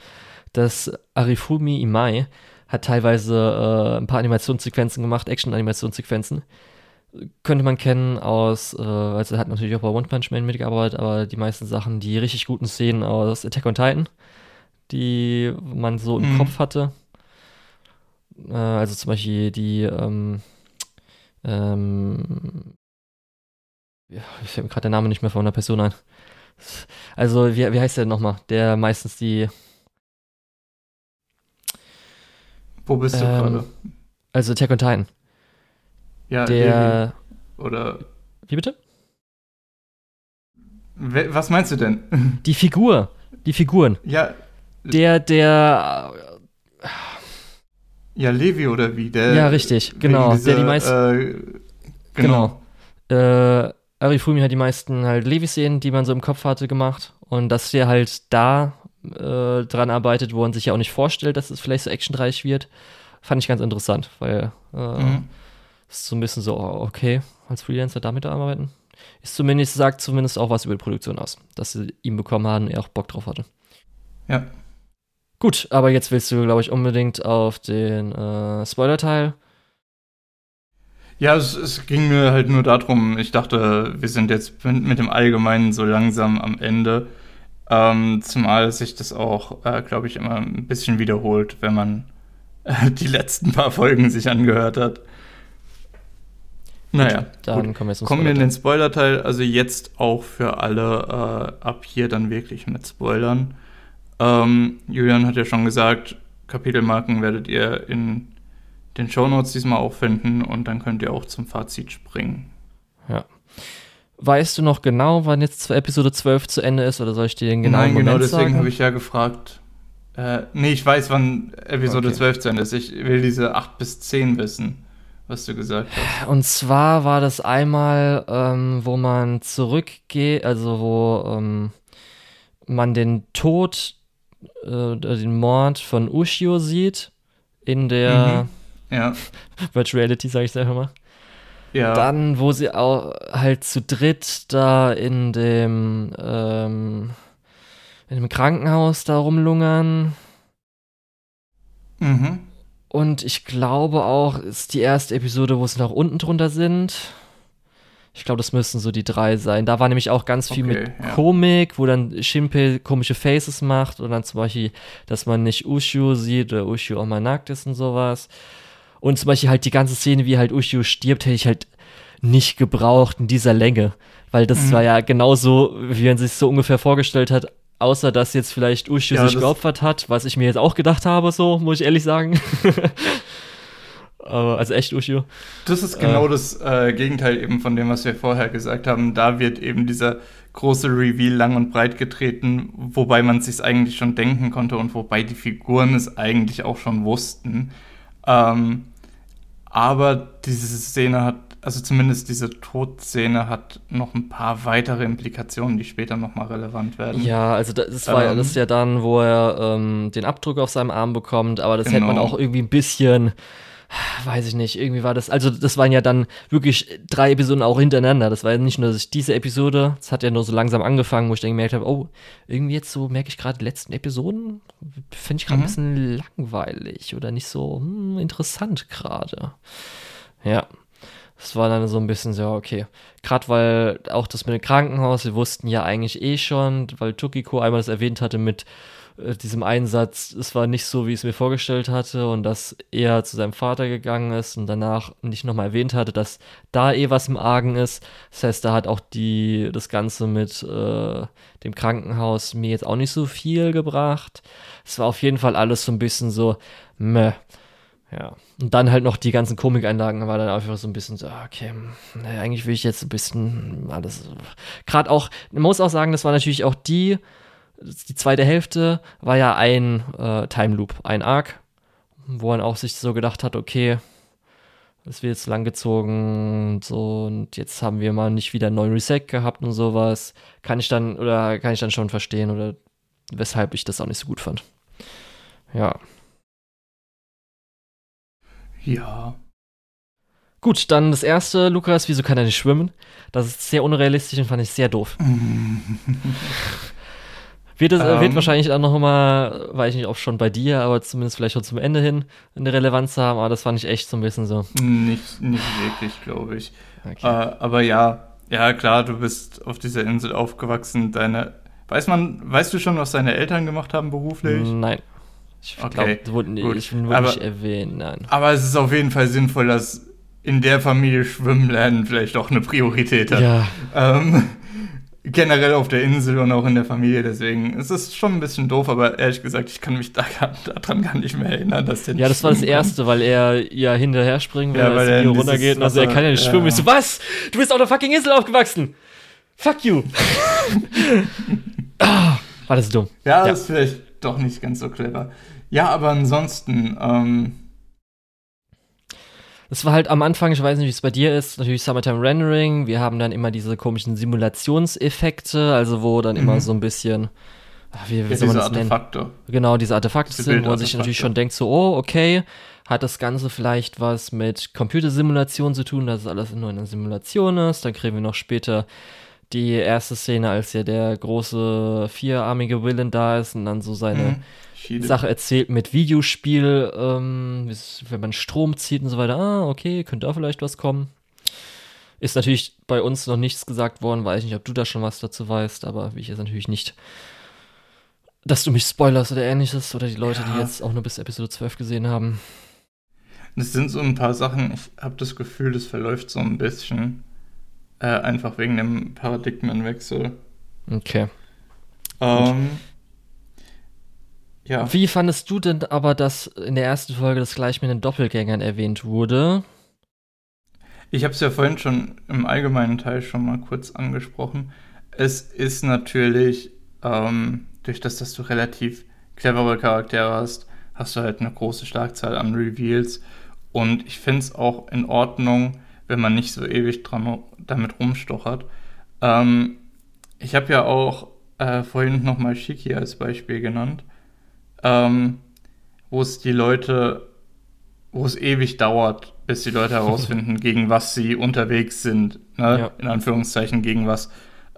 dass Arifumi Imai hat teilweise äh, ein paar Animationssequenzen gemacht, Action-Animationssequenzen. Könnte man kennen aus, äh, also er hat natürlich auch bei One Punch Man mitgearbeitet, aber die meisten Sachen, die richtig guten Szenen aus Attack on Titan, die man so im mhm. Kopf hatte. Äh, also zum Beispiel die ähm, ähm, ja, ich fällt mir gerade der Name nicht mehr von einer Person ein. Also, wie, wie heißt der nochmal? Der meistens die. Wo bist du ähm, gerade? Also Attack on Titan. Ja, der. Levi. Oder. Wie bitte? Was meinst du denn? *laughs* Die Figur. Die Figuren. Ja. Der, der. Ja, Levi oder wie? Der, ja, richtig, genau. Dieser, der die meisten. Äh, genau. genau. Äh, Arifumi hat die meisten halt Levi-Szenen, die man so im Kopf hatte, gemacht. Und dass der halt da äh, dran arbeitet, wo man sich ja auch nicht vorstellt, dass es vielleicht so actionreich wird, fand ich ganz interessant, weil äh, mhm. ist so ein bisschen so, oh, okay, als Freelancer damit arbeiten. Ist zumindest, sagt zumindest auch was über die Produktion aus, dass sie ihn bekommen haben und er auch Bock drauf hatte. Ja. Gut, aber jetzt willst du, glaube ich, unbedingt auf den äh, Spoiler-Teil ja, es, es, ging mir halt nur darum, ich dachte, wir sind jetzt mit dem Allgemeinen so langsam am Ende. Ähm, zumal sich das auch, äh, glaube ich, immer ein bisschen wiederholt, wenn man äh, die letzten paar Folgen sich angehört hat. Naja, dann gut. kommen wir, kommen wir in den Spoiler-Teil. Also jetzt auch für alle äh, ab hier dann wirklich mit Spoilern. Ähm, Julian hat ja schon gesagt, Kapitelmarken werdet ihr in den Shownotes diesmal auch finden und dann könnt ihr auch zum Fazit springen. Ja. Weißt du noch genau, wann jetzt Episode 12 zu Ende ist oder soll ich dir den genauen Nein, genau Moment genau deswegen habe ich ja gefragt. Äh, nee, ich weiß, wann Episode okay. 12 zu Ende ist. Ich will diese 8 bis 10 wissen, was du gesagt hast. Und zwar war das einmal, ähm, wo man zurückgeht, also wo ähm, man den Tod, äh, den Mord von Ushio sieht in der. Mhm ja. Virtual Reality, sage ich selber mal. Ja. Dann, wo sie auch halt zu dritt da in dem, ähm, in dem Krankenhaus da rumlungern. Mhm. Und ich glaube auch, ist die erste Episode, wo sie nach unten drunter sind. Ich glaube, das müssten so die drei sein. Da war nämlich auch ganz viel okay, mit ja. Komik, wo dann Shinpei komische Faces macht und dann zum Beispiel, dass man nicht Ushu sieht oder Ushu auch mal nackt ist und sowas. Und zum Beispiel halt die ganze Szene, wie halt Ushio stirbt, hätte ich halt nicht gebraucht in dieser Länge. Weil das mhm. war ja genauso, wie man sich so ungefähr vorgestellt hat, außer dass jetzt vielleicht Ushio ja, sich geopfert hat, was ich mir jetzt auch gedacht habe, so, muss ich ehrlich sagen. *laughs* Aber, also echt Ushio. Das ist genau äh, das äh, Gegenteil eben von dem, was wir vorher gesagt haben. Da wird eben dieser große Reveal lang und breit getreten, wobei man es sich eigentlich schon denken konnte und wobei die Figuren es eigentlich auch schon wussten. Ähm, aber diese Szene hat also zumindest diese Todszene hat noch ein paar weitere Implikationen, die später nochmal relevant werden. Ja, also das war ähm, das ja dann, wo er ähm, den Abdruck auf seinem Arm bekommt, aber das genau. hätte man genau. auch irgendwie ein bisschen weiß ich nicht, irgendwie war das, also das waren ja dann wirklich drei Episoden auch hintereinander. Das war ja nicht nur diese Episode, das hat ja nur so langsam angefangen, wo ich dann gemerkt habe, oh, irgendwie jetzt so merke ich gerade die letzten Episoden, finde ich gerade mhm. ein bisschen langweilig oder nicht so hm, interessant gerade. Ja. Das war dann so ein bisschen so, okay. Gerade weil auch das mit dem Krankenhaus, wir wussten ja eigentlich eh schon, weil Tukiko einmal das erwähnt hatte mit äh, diesem Einsatz, es war nicht so, wie ich es mir vorgestellt hatte und dass er zu seinem Vater gegangen ist und danach nicht nochmal erwähnt hatte, dass da eh was im Argen ist. Das heißt, da hat auch die, das Ganze mit äh, dem Krankenhaus mir jetzt auch nicht so viel gebracht. Es war auf jeden Fall alles so ein bisschen so, meh. Ja. Und dann halt noch die ganzen Komikeinlagen war dann einfach so ein bisschen so, ah, okay, eigentlich will ich jetzt ein bisschen alles. Gerade auch, man muss auch sagen, das war natürlich auch die die zweite Hälfte war ja ein äh, Time Loop, ein Arc, wo man auch sich so gedacht hat, okay, es wird jetzt langgezogen und so und jetzt haben wir mal nicht wieder einen neuen Reset gehabt und sowas. Kann ich dann oder kann ich dann schon verstehen oder weshalb ich das auch nicht so gut fand. Ja. Ja. Gut, dann das erste, Lukas, wieso kann er nicht schwimmen? Das ist sehr unrealistisch und fand ich sehr doof. *laughs* *laughs* Wird, es, ähm, wird wahrscheinlich auch noch mal, weiß ich nicht, ob schon bei dir, aber zumindest vielleicht schon zum Ende hin eine Relevanz haben, aber das fand ich echt so ein bisschen so. Nicht, nicht wirklich, glaube ich. Okay. Äh, aber ja, ja klar, du bist auf dieser Insel aufgewachsen. Deine, weiß man, weißt du schon, was deine Eltern gemacht haben beruflich? Nein. Ich okay, glaube, ich wurde nicht erwähnt, nein. Aber es ist auf jeden Fall sinnvoll, dass in der Familie Schwimmen lernen vielleicht auch eine Priorität hat. Ja. Ähm, generell auf der Insel und auch in der Familie. Deswegen ist es schon ein bisschen doof, aber ehrlich gesagt, ich kann mich da, daran gar nicht mehr erinnern, dass der Ja, das war das Erste, weil er ja hinterher springen will, ja, weil er runtergeht und also er kann ja nicht ja. schwimmen. Ich so, was? Du bist auf der fucking Insel aufgewachsen! Fuck you! *laughs* ah, war das dumm. Ja, ja, das ist vielleicht doch nicht ganz so clever. Ja, aber ansonsten, ähm, es war halt am Anfang, ich weiß nicht, wie es bei dir ist, natürlich Summertime Rendering. Wir haben dann immer diese komischen Simulationseffekte, also wo dann mhm. immer so ein bisschen, ah, wie, wie ja, soll man das Artefakte. nennen? Genau, diese Artefakte diese sind, wo man sich natürlich schon denkt, so, oh, okay, hat das Ganze vielleicht was mit Computersimulation zu tun, dass es alles nur in einer Simulation ist. Dann kriegen wir noch später die erste Szene, als ja der große vierarmige Villain da ist und dann so seine mhm. Sache erzählt mit Videospiel, ähm, wenn man Strom zieht und so weiter. Ah, okay, könnte da vielleicht was kommen. Ist natürlich bei uns noch nichts gesagt worden, weiß ich nicht, ob du da schon was dazu weißt, aber wie ich jetzt natürlich nicht, dass du mich spoilerst oder ähnliches oder die Leute, ja. die jetzt auch nur bis Episode 12 gesehen haben. Es sind so ein paar Sachen, ich habe das Gefühl, das verläuft so ein bisschen. Äh, einfach wegen dem Paradigmenwechsel. Okay. Ähm, ja. Wie fandest du denn aber, dass in der ersten Folge das gleich mit den Doppelgängern erwähnt wurde? Ich habe es ja vorhin schon im allgemeinen Teil schon mal kurz angesprochen. Es ist natürlich, ähm, durch das, dass du relativ clevere Charaktere hast, hast du halt eine große Schlagzahl an Reveals. Und ich finde es auch in Ordnung, wenn man nicht so ewig dran, damit rumstochert. Ähm, ich habe ja auch äh, vorhin nochmal Shiki als Beispiel genannt ähm, wo es die Leute, wo es ewig dauert, bis die Leute herausfinden, *laughs* gegen was sie unterwegs sind. Ne? Ja. In Anführungszeichen gegen was.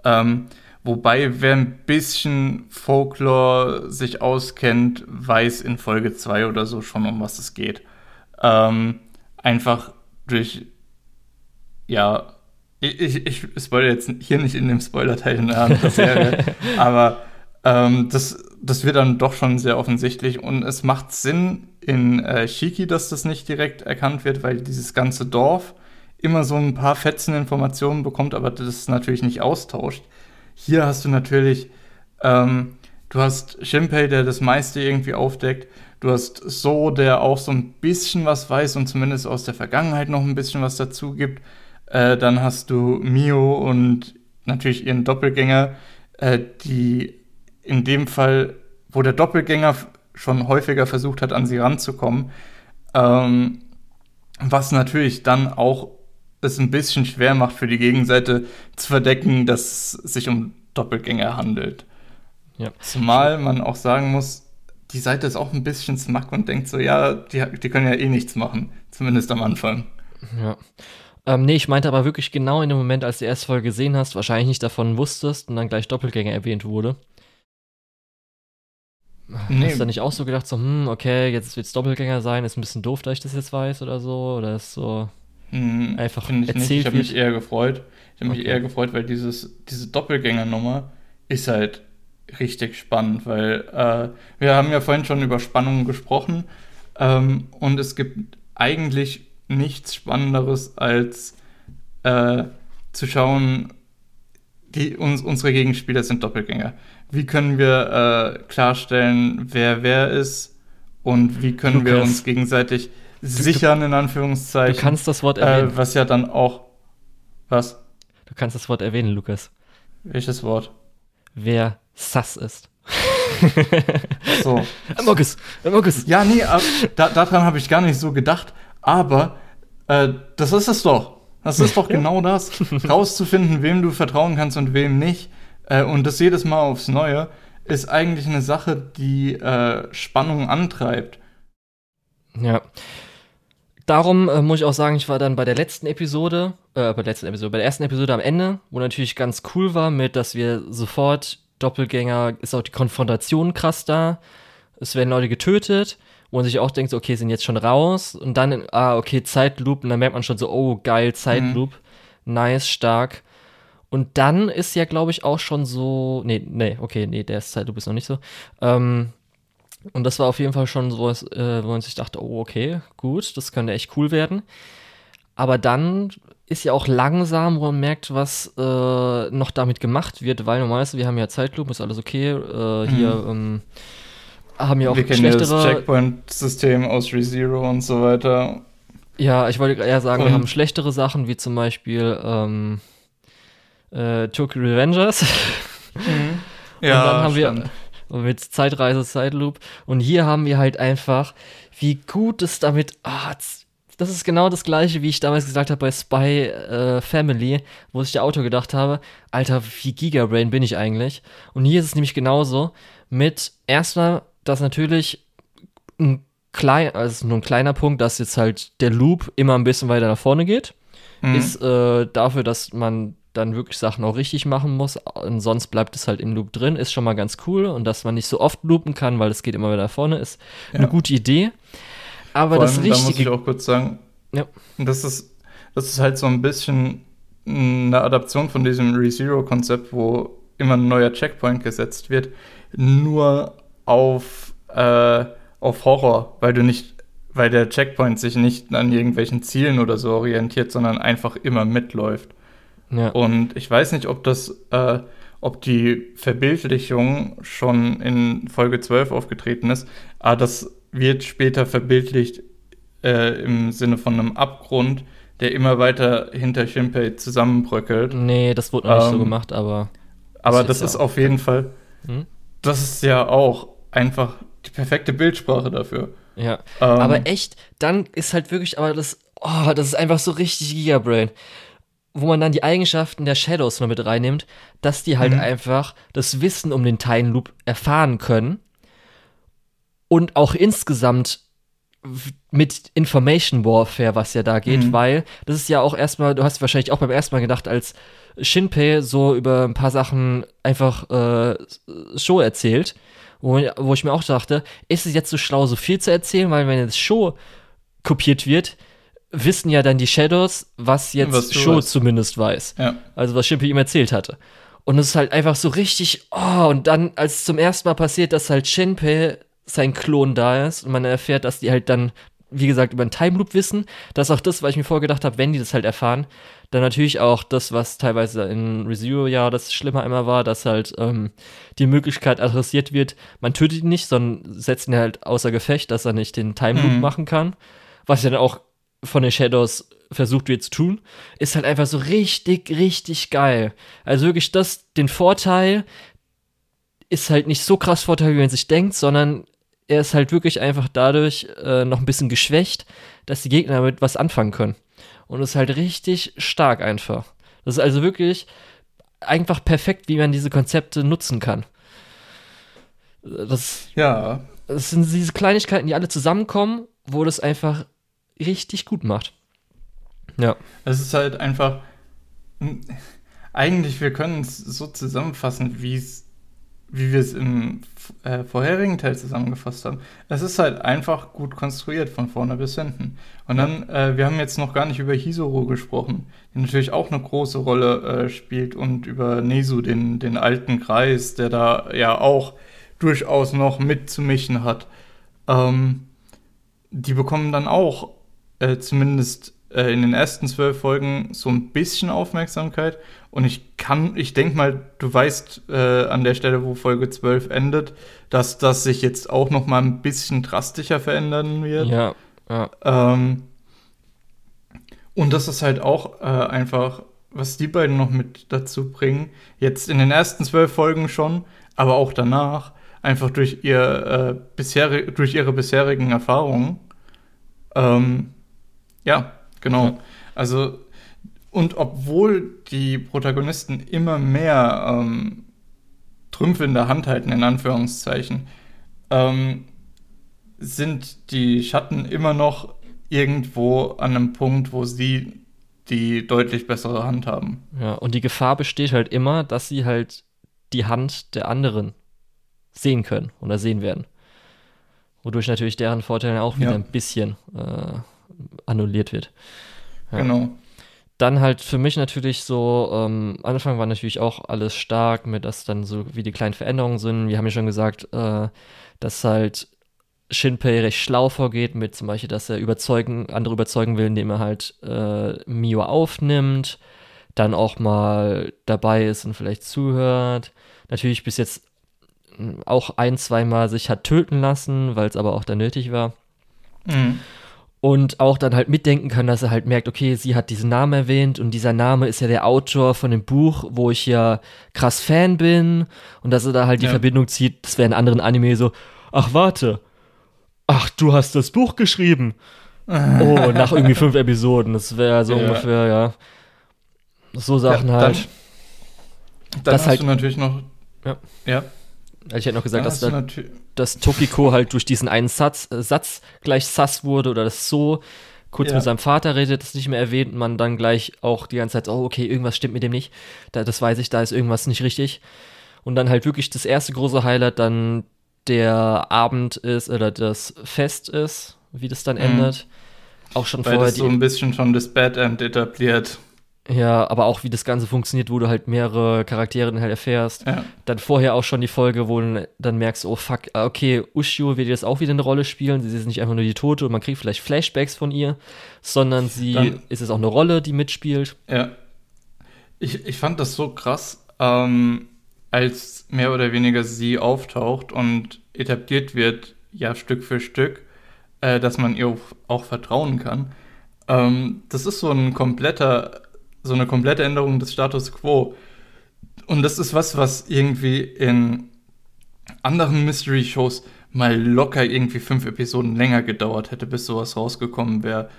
Ähm, wobei, wer ein bisschen Folklore sich auskennt, weiß in Folge 2 oder so schon, um was es geht. Ähm, einfach durch, ja, ich, ich, ich spoilere jetzt hier nicht in dem Spoiler-Teil in der Serie, *laughs* aber ähm, das, das wird dann doch schon sehr offensichtlich und es macht Sinn in äh, Shiki, dass das nicht direkt erkannt wird, weil dieses ganze Dorf immer so ein paar Fetzen Informationen bekommt, aber das natürlich nicht austauscht. Hier hast du natürlich, ähm, du hast Shinpei, der das meiste irgendwie aufdeckt. Du hast So, der auch so ein bisschen was weiß und zumindest aus der Vergangenheit noch ein bisschen was dazu gibt. Äh, dann hast du Mio und natürlich ihren Doppelgänger, äh, die in dem Fall, wo der Doppelgänger schon häufiger versucht hat, an sie ranzukommen, ähm, was natürlich dann auch es ein bisschen schwer macht für die Gegenseite zu verdecken, dass es sich um Doppelgänger handelt. Ja. Zumal man auch sagen muss, die Seite ist auch ein bisschen smack und denkt so, ja, die, die können ja eh nichts machen, zumindest am Anfang. Ja. Ähm, nee, ich meinte aber wirklich genau in dem Moment, als du die erste Folge gesehen hast, wahrscheinlich nicht davon wusstest und dann gleich Doppelgänger erwähnt wurde. Nee. Hast du nicht auch so gedacht, so, hm, okay, jetzt wird es Doppelgänger sein, ist ein bisschen doof, dass ich das jetzt weiß oder so? Oder ist so hm, einfach ich erzählt nicht. Ich habe mich eher gefreut. Ich habe okay. mich eher gefreut, weil dieses, diese Doppelgänger-Nummer ist halt richtig spannend, weil äh, wir haben ja vorhin schon über Spannungen gesprochen ähm, und es gibt eigentlich nichts Spannenderes als äh, zu schauen, die, uns, unsere Gegenspieler sind Doppelgänger. Wie können wir äh, klarstellen, wer wer ist und wie können Lukas, wir uns gegenseitig sichern, in Anführungszeichen. Du kannst das Wort erwähnen. Äh, was ja dann auch. Was? Du kannst das Wort erwähnen, Lukas. Welches Wort? Wer sass ist. so. *laughs* Amokes, Amokes. Ja, nee, da, daran habe ich gar nicht so gedacht. Aber äh, das ist es doch. Das ist doch *laughs* genau das. Rauszufinden, wem du vertrauen kannst und wem nicht. Äh, und das jedes Mal aufs Neue ist eigentlich eine Sache, die äh, Spannung antreibt. Ja. Darum äh, muss ich auch sagen, ich war dann bei der letzten Episode, äh, bei der letzten Episode, bei der ersten Episode am Ende, wo natürlich ganz cool war, mit, dass wir sofort Doppelgänger, ist auch die Konfrontation krass da. Es werden Leute getötet, wo man sich auch denkt, okay, sind jetzt schon raus. Und dann, ah, okay, Zeitloop. Und dann merkt man schon so, oh, geil, Zeitloop. Mhm. Nice, stark. Und dann ist ja, glaube ich, auch schon so. Nee, nee, okay, nee, der ist Zeitloop ist noch nicht so. Ähm, und das war auf jeden Fall schon so, äh, wo man sich dachte, oh, okay, gut, das könnte echt cool werden. Aber dann ist ja auch langsam, wo man merkt, was äh, noch damit gemacht wird, weil normalerweise, wir haben ja Zeitlupe, ist alles okay. Äh, hier mhm. ähm, haben ja auch wir schlechtere. das Checkpoint-System aus ReZero und so weiter. Ja, ich wollte eher sagen, wir haben schlechtere Sachen, wie zum Beispiel ähm, äh, Tokyo Revengers. Mhm. *laughs* Ja, und dann haben stimmt. wir mit Zeitreise, Zeitloop. Und hier haben wir halt einfach, wie gut es damit. Ah, das ist genau das gleiche, wie ich damals gesagt habe bei Spy äh, Family, wo sich der Autor gedacht habe, Alter, wie Gigabrain bin ich eigentlich? Und hier ist es nämlich genauso mit erstmal, dass natürlich ein klein, also nur ein kleiner Punkt, dass jetzt halt der Loop immer ein bisschen weiter nach vorne geht, mhm. ist äh, dafür, dass man dann wirklich Sachen auch richtig machen muss. Und sonst bleibt es halt im Loop drin, ist schon mal ganz cool. Und dass man nicht so oft loopen kann, weil es geht immer wieder vorne, ist ja. eine gute Idee. Aber Vor das allem, Richtige. Da muss ich auch kurz sagen, ja. das, ist, das ist halt so ein bisschen eine Adaption von diesem ReZero-Konzept, wo immer ein neuer Checkpoint gesetzt wird, nur auf, äh, auf Horror, weil du nicht, weil der Checkpoint sich nicht an irgendwelchen Zielen oder so orientiert, sondern einfach immer mitläuft. Ja. Und ich weiß nicht, ob das, äh, ob die Verbildlichung schon in Folge 12 aufgetreten ist, aber das wird später verbildlicht äh, im Sinne von einem Abgrund, der immer weiter hinter Shinpei zusammenbröckelt. Nee, das wurde noch ähm, nicht so ähm, gemacht, aber. Aber das ist, ja auf jeden Fall. Hm? Das ist ja auch einfach die perfekte Bildsprache dafür. Ja. Ähm, aber echt, dann ist halt wirklich, aber das, oh, das ist einfach so richtig Gigabrain. Wo man dann die Eigenschaften der Shadows noch mit reinnimmt, dass die halt mhm. einfach das Wissen um den Time Loop erfahren können und auch insgesamt mit Information Warfare, was ja da geht, mhm. weil das ist ja auch erstmal, du hast wahrscheinlich auch beim ersten Mal gedacht, als Shinpei so über ein paar Sachen einfach äh, Show erzählt, wo, wo ich mir auch dachte, ist es jetzt so schlau, so viel zu erzählen, weil wenn jetzt Show kopiert wird, wissen ja dann die Shadows, was jetzt was Show weißt. zumindest weiß. Ja. Also was Shinpei ihm erzählt hatte. Und es ist halt einfach so richtig, oh, und dann, als es zum ersten Mal passiert, dass halt Shinpei sein Klon da ist und man erfährt, dass die halt dann, wie gesagt, über einen Time Loop wissen. Das ist auch das, was ich mir vorgedacht habe, wenn die das halt erfahren. Dann natürlich auch das, was teilweise in ReZero ja das Schlimme einmal war, dass halt ähm, die Möglichkeit adressiert wird, man tötet ihn nicht, sondern setzt ihn halt außer Gefecht, dass er nicht den Time Loop mhm. machen kann. Was ja dann auch von den Shadows versucht wird zu tun, ist halt einfach so richtig, richtig geil. Also wirklich das, den Vorteil ist halt nicht so krass Vorteil, wie man sich denkt, sondern er ist halt wirklich einfach dadurch äh, noch ein bisschen geschwächt, dass die Gegner damit was anfangen können. und ist halt richtig stark einfach. Das ist also wirklich einfach perfekt, wie man diese Konzepte nutzen kann. Das, ja. Das sind diese Kleinigkeiten, die alle zusammenkommen, wo das einfach richtig gut macht. Ja. Es ist halt einfach. Eigentlich, wir können es so zusammenfassen, wie es wie wir es im äh, vorherigen Teil zusammengefasst haben. Es ist halt einfach gut konstruiert von vorne bis hinten. Und dann, äh, wir haben jetzt noch gar nicht über Hisoro gesprochen, der natürlich auch eine große Rolle äh, spielt und über Nesu, den, den alten Kreis, der da ja auch durchaus noch mitzumischen hat. Ähm, die bekommen dann auch äh, zumindest äh, in den ersten zwölf Folgen so ein bisschen Aufmerksamkeit. Und ich kann, ich denke mal, du weißt äh, an der Stelle, wo Folge 12 endet, dass das sich jetzt auch noch mal ein bisschen drastischer verändern wird. Ja, ja. Ähm, und das ist halt auch äh, einfach, was die beiden noch mit dazu bringen. Jetzt in den ersten zwölf Folgen schon, aber auch danach, einfach durch, ihr, äh, bisher, durch ihre bisherigen Erfahrungen. Ähm, ja, genau. Ja. Also, und obwohl die Protagonisten immer mehr ähm, Trümpfe in der Hand halten, in Anführungszeichen, ähm, sind die Schatten immer noch irgendwo an einem Punkt, wo sie die deutlich bessere Hand haben. Ja, und die Gefahr besteht halt immer, dass sie halt die Hand der anderen sehen können oder sehen werden. Wodurch natürlich deren Vorteil auch wieder ja. ein bisschen äh, annulliert wird. Ja. Genau. Dann halt für mich natürlich so, ähm, Anfang war natürlich auch alles stark, mit dass dann so wie die kleinen Veränderungen sind. Wir haben ja schon gesagt, äh, dass halt Shinpei recht schlau vorgeht, mit zum Beispiel, dass er überzeugen, andere überzeugen will, indem er halt äh, Mio aufnimmt, dann auch mal dabei ist und vielleicht zuhört. Natürlich bis jetzt auch ein, zweimal sich hat töten lassen, weil es aber auch dann nötig war. Mhm. Und auch dann halt mitdenken kann, dass er halt merkt, okay, sie hat diesen Namen erwähnt und dieser Name ist ja der Autor von dem Buch, wo ich ja krass Fan bin und dass er da halt die ja. Verbindung zieht, das wäre in anderen Anime so, ach warte, ach du hast das Buch geschrieben. *laughs* oh, nach irgendwie fünf Episoden, das wäre so ja. ungefähr, ja. So Sachen ja, dann, halt. Dann hast halt, du natürlich noch. Ja. ja. Also ich hätte noch gesagt, dass, da, dass Tokiko halt durch diesen einen Satz, äh, Satz gleich sass wurde oder das so kurz ja. mit seinem Vater redet, das nicht mehr erwähnt und man dann gleich auch die ganze Zeit, oh, okay, irgendwas stimmt mit dem nicht. Da, das weiß ich, da ist irgendwas nicht richtig. Und dann halt wirklich das erste große Highlight dann der Abend ist oder das Fest ist, wie das dann mhm. endet. Auch schon Weil vorher. Das so ein bisschen schon das Bad End etabliert. Ja, aber auch wie das Ganze funktioniert, wo du halt mehrere Charaktere dann halt erfährst. Ja. Dann vorher auch schon die Folge, wo du dann merkst, oh fuck, ah, okay, Ushio wird jetzt auch wieder eine Rolle spielen. Sie ist nicht einfach nur die Tote und man kriegt vielleicht Flashbacks von ihr, sondern sie dann, ist es auch eine Rolle, die mitspielt. Ja. Ich, ich fand das so krass, ähm, als mehr oder weniger sie auftaucht und etabliert wird, ja, Stück für Stück, äh, dass man ihr auch, auch vertrauen kann. Ähm, das ist so ein kompletter so eine komplette Änderung des Status quo. Und das ist was, was irgendwie in anderen Mystery-Shows mal locker irgendwie fünf Episoden länger gedauert hätte, bis sowas rausgekommen wäre.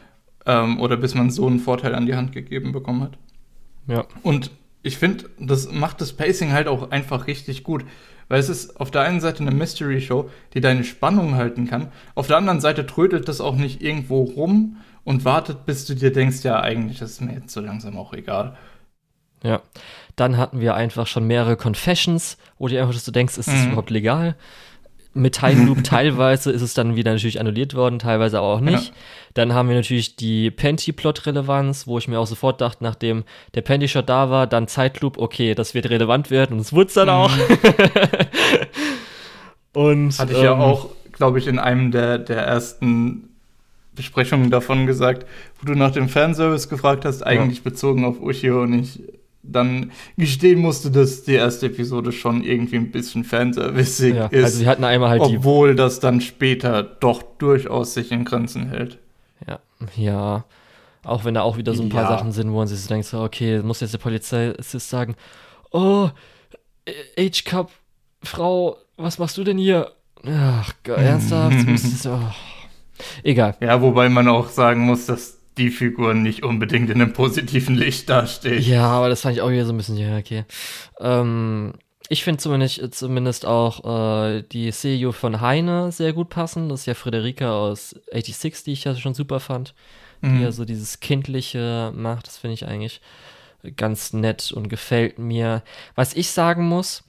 Ähm, oder bis man so einen Vorteil an die Hand gegeben bekommen hat. Ja. Und ich finde, das macht das Pacing halt auch einfach richtig gut. Weil es ist auf der einen Seite eine Mystery-Show, die deine Spannung halten kann. Auf der anderen Seite trödelt das auch nicht irgendwo rum und wartet, bis du dir denkst, ja, eigentlich ist mir jetzt so langsam auch egal. Ja. Dann hatten wir einfach schon mehrere Confessions, wo du einfach so denkst, ist das mhm. überhaupt legal? Mit Time Loop *laughs* teilweise ist es dann wieder natürlich annulliert worden, teilweise aber auch nicht. Ja. Dann haben wir natürlich die Panty-Plot-Relevanz, wo ich mir auch sofort dachte, nachdem der Panty-Shot da war, dann Zeitloop, okay, das wird relevant werden und es wurde es dann mhm. auch. *laughs* und hatte ich ähm, ja auch, glaube ich, in einem der, der ersten Besprechungen davon gesagt, wo du nach dem Fanservice gefragt hast, eigentlich ja. bezogen auf Ushio und ich dann gestehen musste, dass die erste Episode schon irgendwie ein bisschen fanservicig ja, ist. Also sie hatten einmal halt obwohl das dann später doch durchaus sich in Grenzen hält. Ja, ja. Auch wenn da auch wieder so ein paar ja. Sachen sind, wo man sich so denkt, so, okay, muss jetzt der Polizist sagen, oh, H-Cup, Frau, was machst du denn hier? Ach, *laughs* ernsthaft? oh. Egal. Ja, wobei man auch sagen muss, dass die Figur nicht unbedingt in einem positiven Licht dasteht. Ja, aber das fand ich auch wieder so ein bisschen, ja, okay. Ähm, ich finde zumindest, zumindest auch äh, die Seiyuu von Heine sehr gut passen. Das ist ja Friederika aus 86, die ich ja schon super fand. Mhm. Die ja so dieses Kindliche macht. Das finde ich eigentlich ganz nett und gefällt mir. Was ich sagen muss,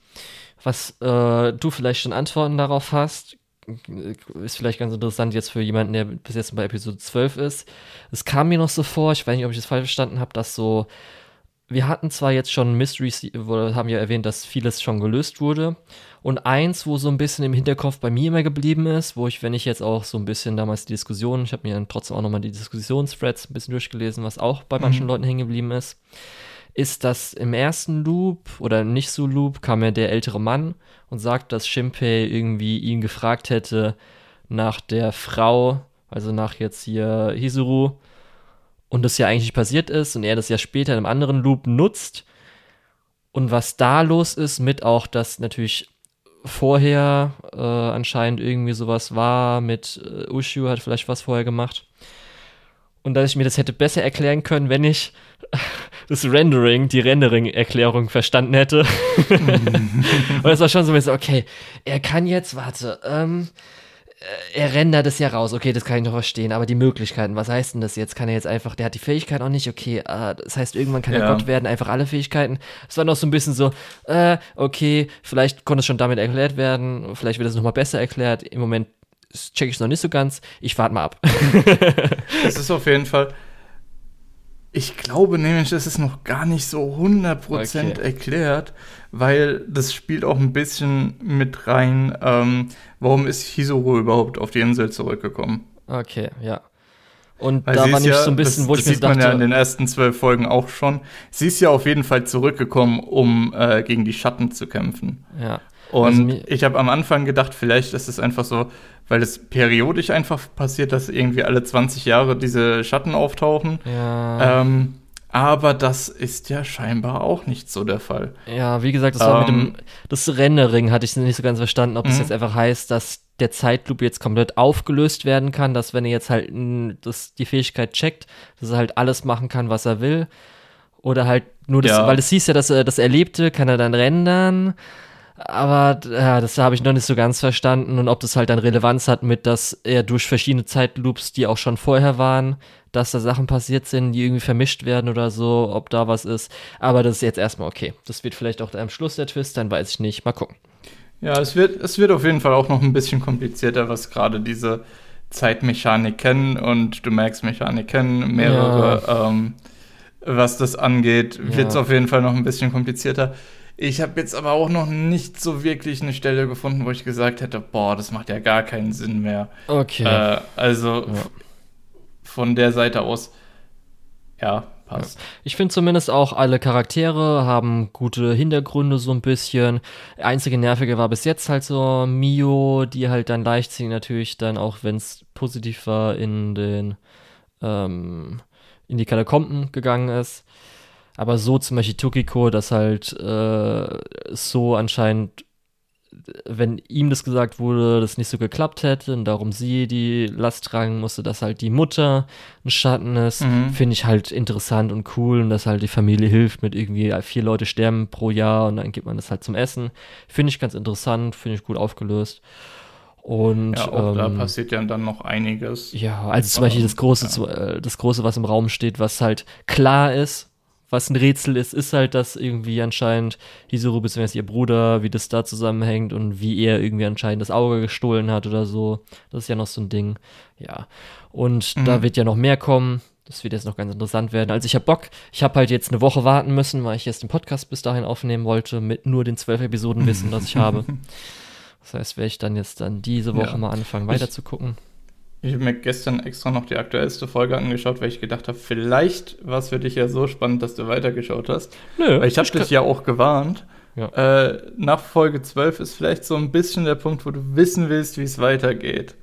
was äh, du vielleicht schon Antworten darauf hast, ist vielleicht ganz interessant jetzt für jemanden, der bis jetzt bei Episode 12 ist. Es kam mir noch so vor, ich weiß nicht, ob ich das falsch verstanden habe, dass so wir hatten zwar jetzt schon Mysteries, haben ja erwähnt, dass vieles schon gelöst wurde. Und eins, wo so ein bisschen im Hinterkopf bei mir immer geblieben ist, wo ich, wenn ich jetzt auch so ein bisschen damals die Diskussion, ich habe mir dann trotzdem auch nochmal die Diskussionsthreads ein bisschen durchgelesen, was auch bei manchen mhm. Leuten hängen geblieben ist, ist, dass im ersten Loop oder nicht so Loop kam ja der ältere Mann und sagt, dass Shimpei irgendwie ihn gefragt hätte nach der Frau, also nach jetzt hier Hisuru, und das ja eigentlich passiert ist und er das ja später in einem anderen Loop nutzt. Und was da los ist, mit auch, dass natürlich vorher äh, anscheinend irgendwie sowas war, mit äh, Ushu hat vielleicht was vorher gemacht. Und dass ich mir das hätte besser erklären können, wenn ich *laughs* das Rendering, die Rendering-Erklärung verstanden hätte. *laughs* und es war schon so ein bisschen, okay, er kann jetzt, warte, ähm, äh, er rendert es ja raus, okay, das kann ich noch verstehen, aber die Möglichkeiten, was heißt denn das jetzt? Kann er jetzt einfach, der hat die Fähigkeit auch nicht, okay, äh, das heißt, irgendwann kann ja. er Gott werden, einfach alle Fähigkeiten. Es war noch so ein bisschen so, äh, okay, vielleicht konnte es schon damit erklärt werden, vielleicht wird es nochmal besser erklärt. Im Moment check ich es noch nicht so ganz, ich warte mal ab. *laughs* es ist auf jeden Fall, ich glaube nämlich, es ist noch gar nicht so 100% okay. erklärt, weil das spielt auch ein bisschen mit rein, ähm, warum ist Hisoro überhaupt auf die Insel zurückgekommen. Okay, ja. Und weil da war nicht ja, so ein bisschen, das, wo das ich mir sieht dachte, man ja in den ersten zwölf Folgen auch schon. Sie ist ja auf jeden Fall zurückgekommen, um äh, gegen die Schatten zu kämpfen. Ja. Und also ich habe am Anfang gedacht, vielleicht ist es einfach so, weil es periodisch einfach passiert, dass irgendwie alle 20 Jahre diese Schatten auftauchen. Ja. Ähm, aber das ist ja scheinbar auch nicht so der Fall. Ja, wie gesagt, das war ähm, mit dem das Rendering hatte ich nicht so ganz verstanden, ob das mhm. jetzt einfach heißt, dass der Zeitloop jetzt komplett aufgelöst werden kann, dass wenn er jetzt halt das, die Fähigkeit checkt, dass er halt alles machen kann, was er will. Oder halt nur das, ja. weil es hieß ja, dass er das Erlebte kann er dann rendern. Aber ja, das habe ich noch nicht so ganz verstanden und ob das halt dann Relevanz hat mit, dass er durch verschiedene Zeitloops, die auch schon vorher waren, dass da Sachen passiert sind, die irgendwie vermischt werden oder so, ob da was ist. Aber das ist jetzt erstmal okay. Das wird vielleicht auch am Schluss der Twist, dann weiß ich nicht. Mal gucken. Ja, es wird, es wird auf jeden Fall auch noch ein bisschen komplizierter, was gerade diese Zeitmechaniken und du merkst Mechaniken, mehrere, ja. ähm, was das angeht, ja. wird es auf jeden Fall noch ein bisschen komplizierter. Ich habe jetzt aber auch noch nicht so wirklich eine Stelle gefunden, wo ich gesagt hätte, boah, das macht ja gar keinen Sinn mehr. Okay. Äh, also ja. von der Seite aus, ja, passt. Ich finde zumindest auch, alle Charaktere haben gute Hintergründe so ein bisschen. Einzige nervige war bis jetzt halt so Mio, die halt dann leichtsinnig natürlich dann auch, wenn es positiv war, in den ähm, in die Katakomben gegangen ist. Aber so zum Beispiel Tokiko, dass halt äh, so anscheinend, wenn ihm das gesagt wurde, das nicht so geklappt hätte und darum sie die Last tragen musste, dass halt die Mutter ein Schatten ist, mhm. finde ich halt interessant und cool und dass halt die Familie hilft mit irgendwie vier Leute sterben pro Jahr und dann gibt man das halt zum Essen. Finde ich ganz interessant, finde ich gut aufgelöst. Und ja, auch ähm, da passiert ja dann noch einiges. Ja, also zum Beispiel das große, ja. Äh, das große, was im Raum steht, was halt klar ist, was ein Rätsel ist, ist halt, dass irgendwie anscheinend Hisuru bzw. ihr Bruder, wie das da zusammenhängt und wie er irgendwie anscheinend das Auge gestohlen hat oder so. Das ist ja noch so ein Ding. Ja. Und mhm. da wird ja noch mehr kommen. Das wird jetzt noch ganz interessant werden. Also ich habe Bock. Ich habe halt jetzt eine Woche warten müssen, weil ich jetzt den Podcast bis dahin aufnehmen wollte, mit nur den zwölf Episoden wissen, das ich habe. *laughs* Das heißt, werde ich dann jetzt dann diese Woche ja. mal anfangen, weiter zu gucken. Ich habe mir gestern extra noch die aktuellste Folge angeschaut, weil ich gedacht habe, vielleicht war es für dich ja so spannend, dass du weitergeschaut hast. Nö. Weil ich habe dich ja auch gewarnt. Ja. Äh, nach Folge 12 ist vielleicht so ein bisschen der Punkt, wo du wissen willst, wie es weitergeht.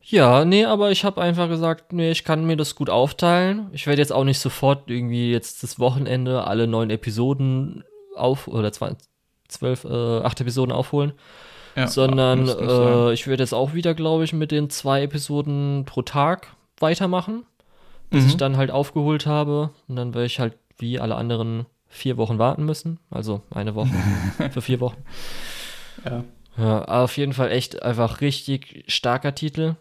Ja, nee, aber ich habe einfach gesagt, nee, ich kann mir das gut aufteilen. Ich werde jetzt auch nicht sofort irgendwie jetzt das Wochenende alle neun Episoden auf oder zwei, zwölf, äh, acht Episoden aufholen ja, sondern äh, ich werde jetzt auch wieder, glaube ich, mit den zwei Episoden pro Tag weitermachen. bis mhm. ich dann halt aufgeholt habe. Und dann werde ich halt wie alle anderen vier Wochen warten müssen. Also eine Woche *laughs* für vier Wochen. Ja. Ja, auf jeden Fall echt einfach richtig starker Titel.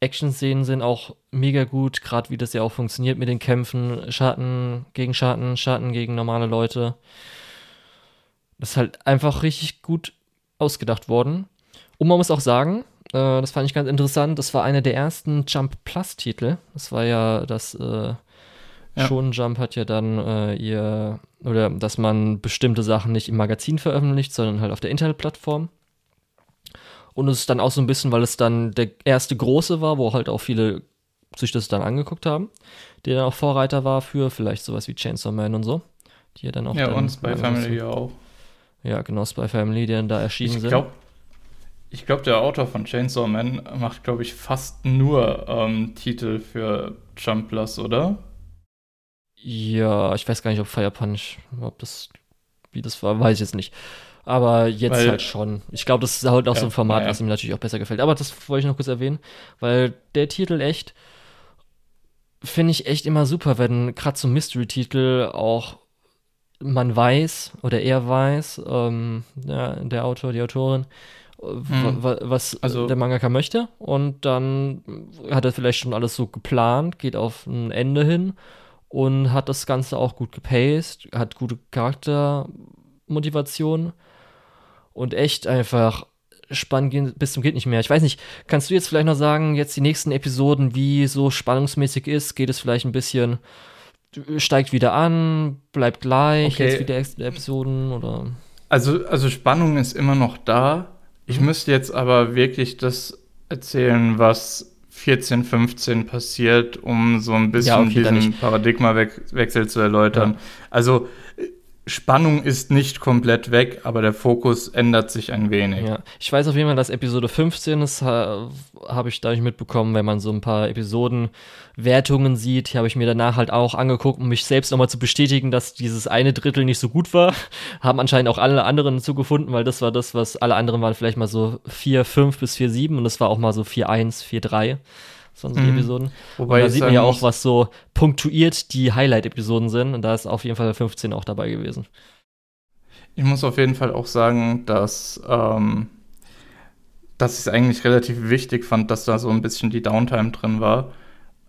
Action-Szenen sind auch mega gut, gerade wie das ja auch funktioniert mit den Kämpfen. Schatten gegen Schatten, Schatten gegen normale Leute. Das ist halt einfach richtig gut ausgedacht worden. Und man muss auch sagen, äh, das fand ich ganz interessant, das war einer der ersten Jump Plus-Titel. Das war ja das äh, ja. Schon Jump hat ja dann äh, ihr, oder dass man bestimmte Sachen nicht im Magazin veröffentlicht, sondern halt auf der Internetplattform. Und es ist dann auch so ein bisschen, weil es dann der erste große war, wo halt auch viele sich das dann angeguckt haben, der dann auch Vorreiter war für vielleicht sowas wie Chainsaw Man und so. Die ja dann auch. Ja, dann und Spy Family auch. Ja, genau, Spy Family, die dann da erschienen ich glaub, sind. Ich glaube, der Autor von Chainsaw Man macht, glaube ich, fast nur ähm, Titel für Jump Plus, oder? Ja, ich weiß gar nicht, ob Fire Punch, ob das, wie das war, weiß ich jetzt nicht. Aber jetzt weil, halt schon. Ich glaube, das ist halt auch ja, so ein Format, ja. was ihm natürlich auch besser gefällt. Aber das wollte ich noch kurz erwähnen, weil der Titel echt, finde ich echt immer super, wenn gerade so Mystery-Titel auch man weiß oder er weiß, ähm, ja, der Autor, die Autorin, hm. was also, der Mangaka möchte. Und dann hat er vielleicht schon alles so geplant, geht auf ein Ende hin und hat das Ganze auch gut gepaced, hat gute Charaktermotivation und echt einfach spannend bis zum geht nicht mehr. Ich weiß nicht, kannst du jetzt vielleicht noch sagen, jetzt die nächsten Episoden, wie so spannungsmäßig ist? Geht es vielleicht ein bisschen, steigt wieder an, bleibt gleich, okay. jetzt wieder Episoden oder? Also, also Spannung ist immer noch da. Ich mhm. müsste jetzt aber wirklich das erzählen, was 14, 15 passiert, um so ein bisschen ja, okay, diesen Paradigmawechsel zu erläutern. Ja. Also Spannung ist nicht komplett weg, aber der Fokus ändert sich ein wenig. Ja, ich weiß auf jeden Fall, dass Episode 15 ist, ha, habe ich dadurch mitbekommen, wenn man so ein paar Episodenwertungen sieht, die habe ich mir danach halt auch angeguckt, um mich selbst nochmal zu bestätigen, dass dieses eine Drittel nicht so gut war. *laughs* Haben anscheinend auch alle anderen zugefunden, weil das war das, was alle anderen waren vielleicht mal so 4, 5 bis 4, 7 und das war auch mal so 4, 1, 4, 3 von so mhm. Episoden. Wobei und da sieht man ja auch, was so punktuiert die Highlight-Episoden sind. Und da ist auf jeden Fall 15 auch dabei gewesen. Ich muss auf jeden Fall auch sagen, dass, ähm, dass ich es eigentlich relativ wichtig fand, dass da so ein bisschen die Downtime drin war.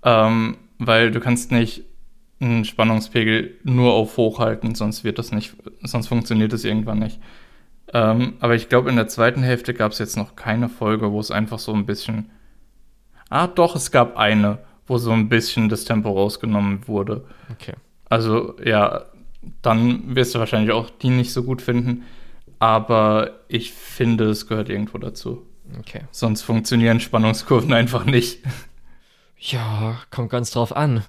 Ähm, weil du kannst nicht einen Spannungspegel nur auf hoch halten, sonst wird das nicht, sonst funktioniert es irgendwann nicht. Ähm, aber ich glaube, in der zweiten Hälfte gab es jetzt noch keine Folge, wo es einfach so ein bisschen Ah, doch, es gab eine, wo so ein bisschen das Tempo rausgenommen wurde. Okay. Also, ja, dann wirst du wahrscheinlich auch die nicht so gut finden. Aber ich finde, es gehört irgendwo dazu. Okay. Sonst funktionieren Spannungskurven *laughs* einfach nicht. Ja, kommt ganz drauf an.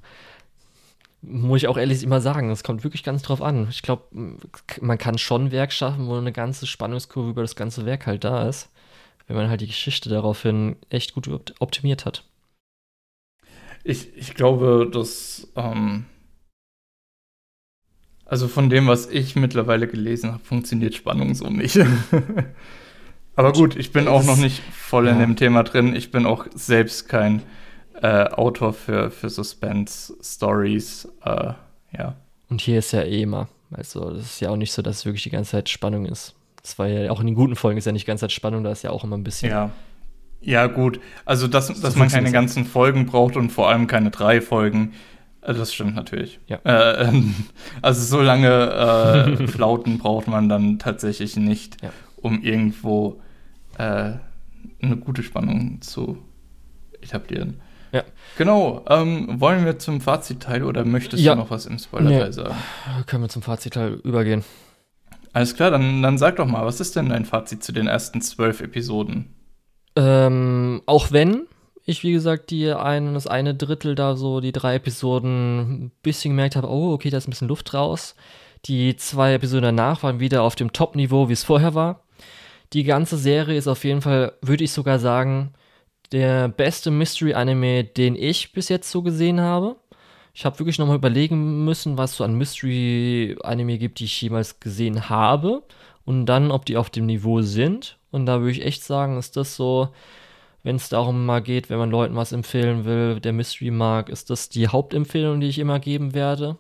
Muss ich auch ehrlich immer sagen, es kommt wirklich ganz drauf an. Ich glaube, man kann schon ein Werk schaffen, wo eine ganze Spannungskurve über das ganze Werk halt da ist wenn man halt die Geschichte daraufhin echt gut optimiert hat. Ich, ich glaube, dass ähm, also von dem, was ich mittlerweile gelesen habe, funktioniert Spannung so nicht. *laughs* Aber gut, ich bin auch noch nicht voll in dem Thema drin. Ich bin auch selbst kein äh, Autor für, für Suspense-Stories. Äh, ja. Und hier ist ja eh immer. Also, das ist ja auch nicht so, dass es wirklich die ganze Zeit Spannung ist. Das war ja auch in den guten Folgen ist ja nicht ganz als Spannung, da ist ja auch immer ein bisschen. Ja. Ja, gut. Also, dass, dass man keine ganzen Folgen braucht und vor allem keine drei Folgen, äh, das stimmt natürlich. Ja. Äh, ähm, *laughs* also, so lange äh, Flauten braucht man dann tatsächlich nicht, ja. um irgendwo äh, eine gute Spannung zu etablieren. Ja. Genau. Ähm, wollen wir zum Fazitteil oder möchtest ja. du noch was im Spoilerteil nee. sagen? Können wir zum Fazitteil übergehen. Alles klar, dann, dann sag doch mal, was ist denn dein Fazit zu den ersten zwölf Episoden? Ähm, auch wenn ich, wie gesagt, die ein, das eine Drittel da so, die drei Episoden ein bisschen gemerkt habe, oh, okay, da ist ein bisschen Luft raus. Die zwei Episoden danach waren wieder auf dem Top-Niveau, wie es vorher war. Die ganze Serie ist auf jeden Fall, würde ich sogar sagen, der beste Mystery-Anime, den ich bis jetzt so gesehen habe. Ich habe wirklich nochmal überlegen müssen, was so an Mystery-Anime gibt, die ich jemals gesehen habe. Und dann, ob die auf dem Niveau sind. Und da würde ich echt sagen, ist das so wenn es darum mal geht, wenn man Leuten was empfehlen will, der Mystery mag, ist das die Hauptempfehlung, die ich immer geben werde.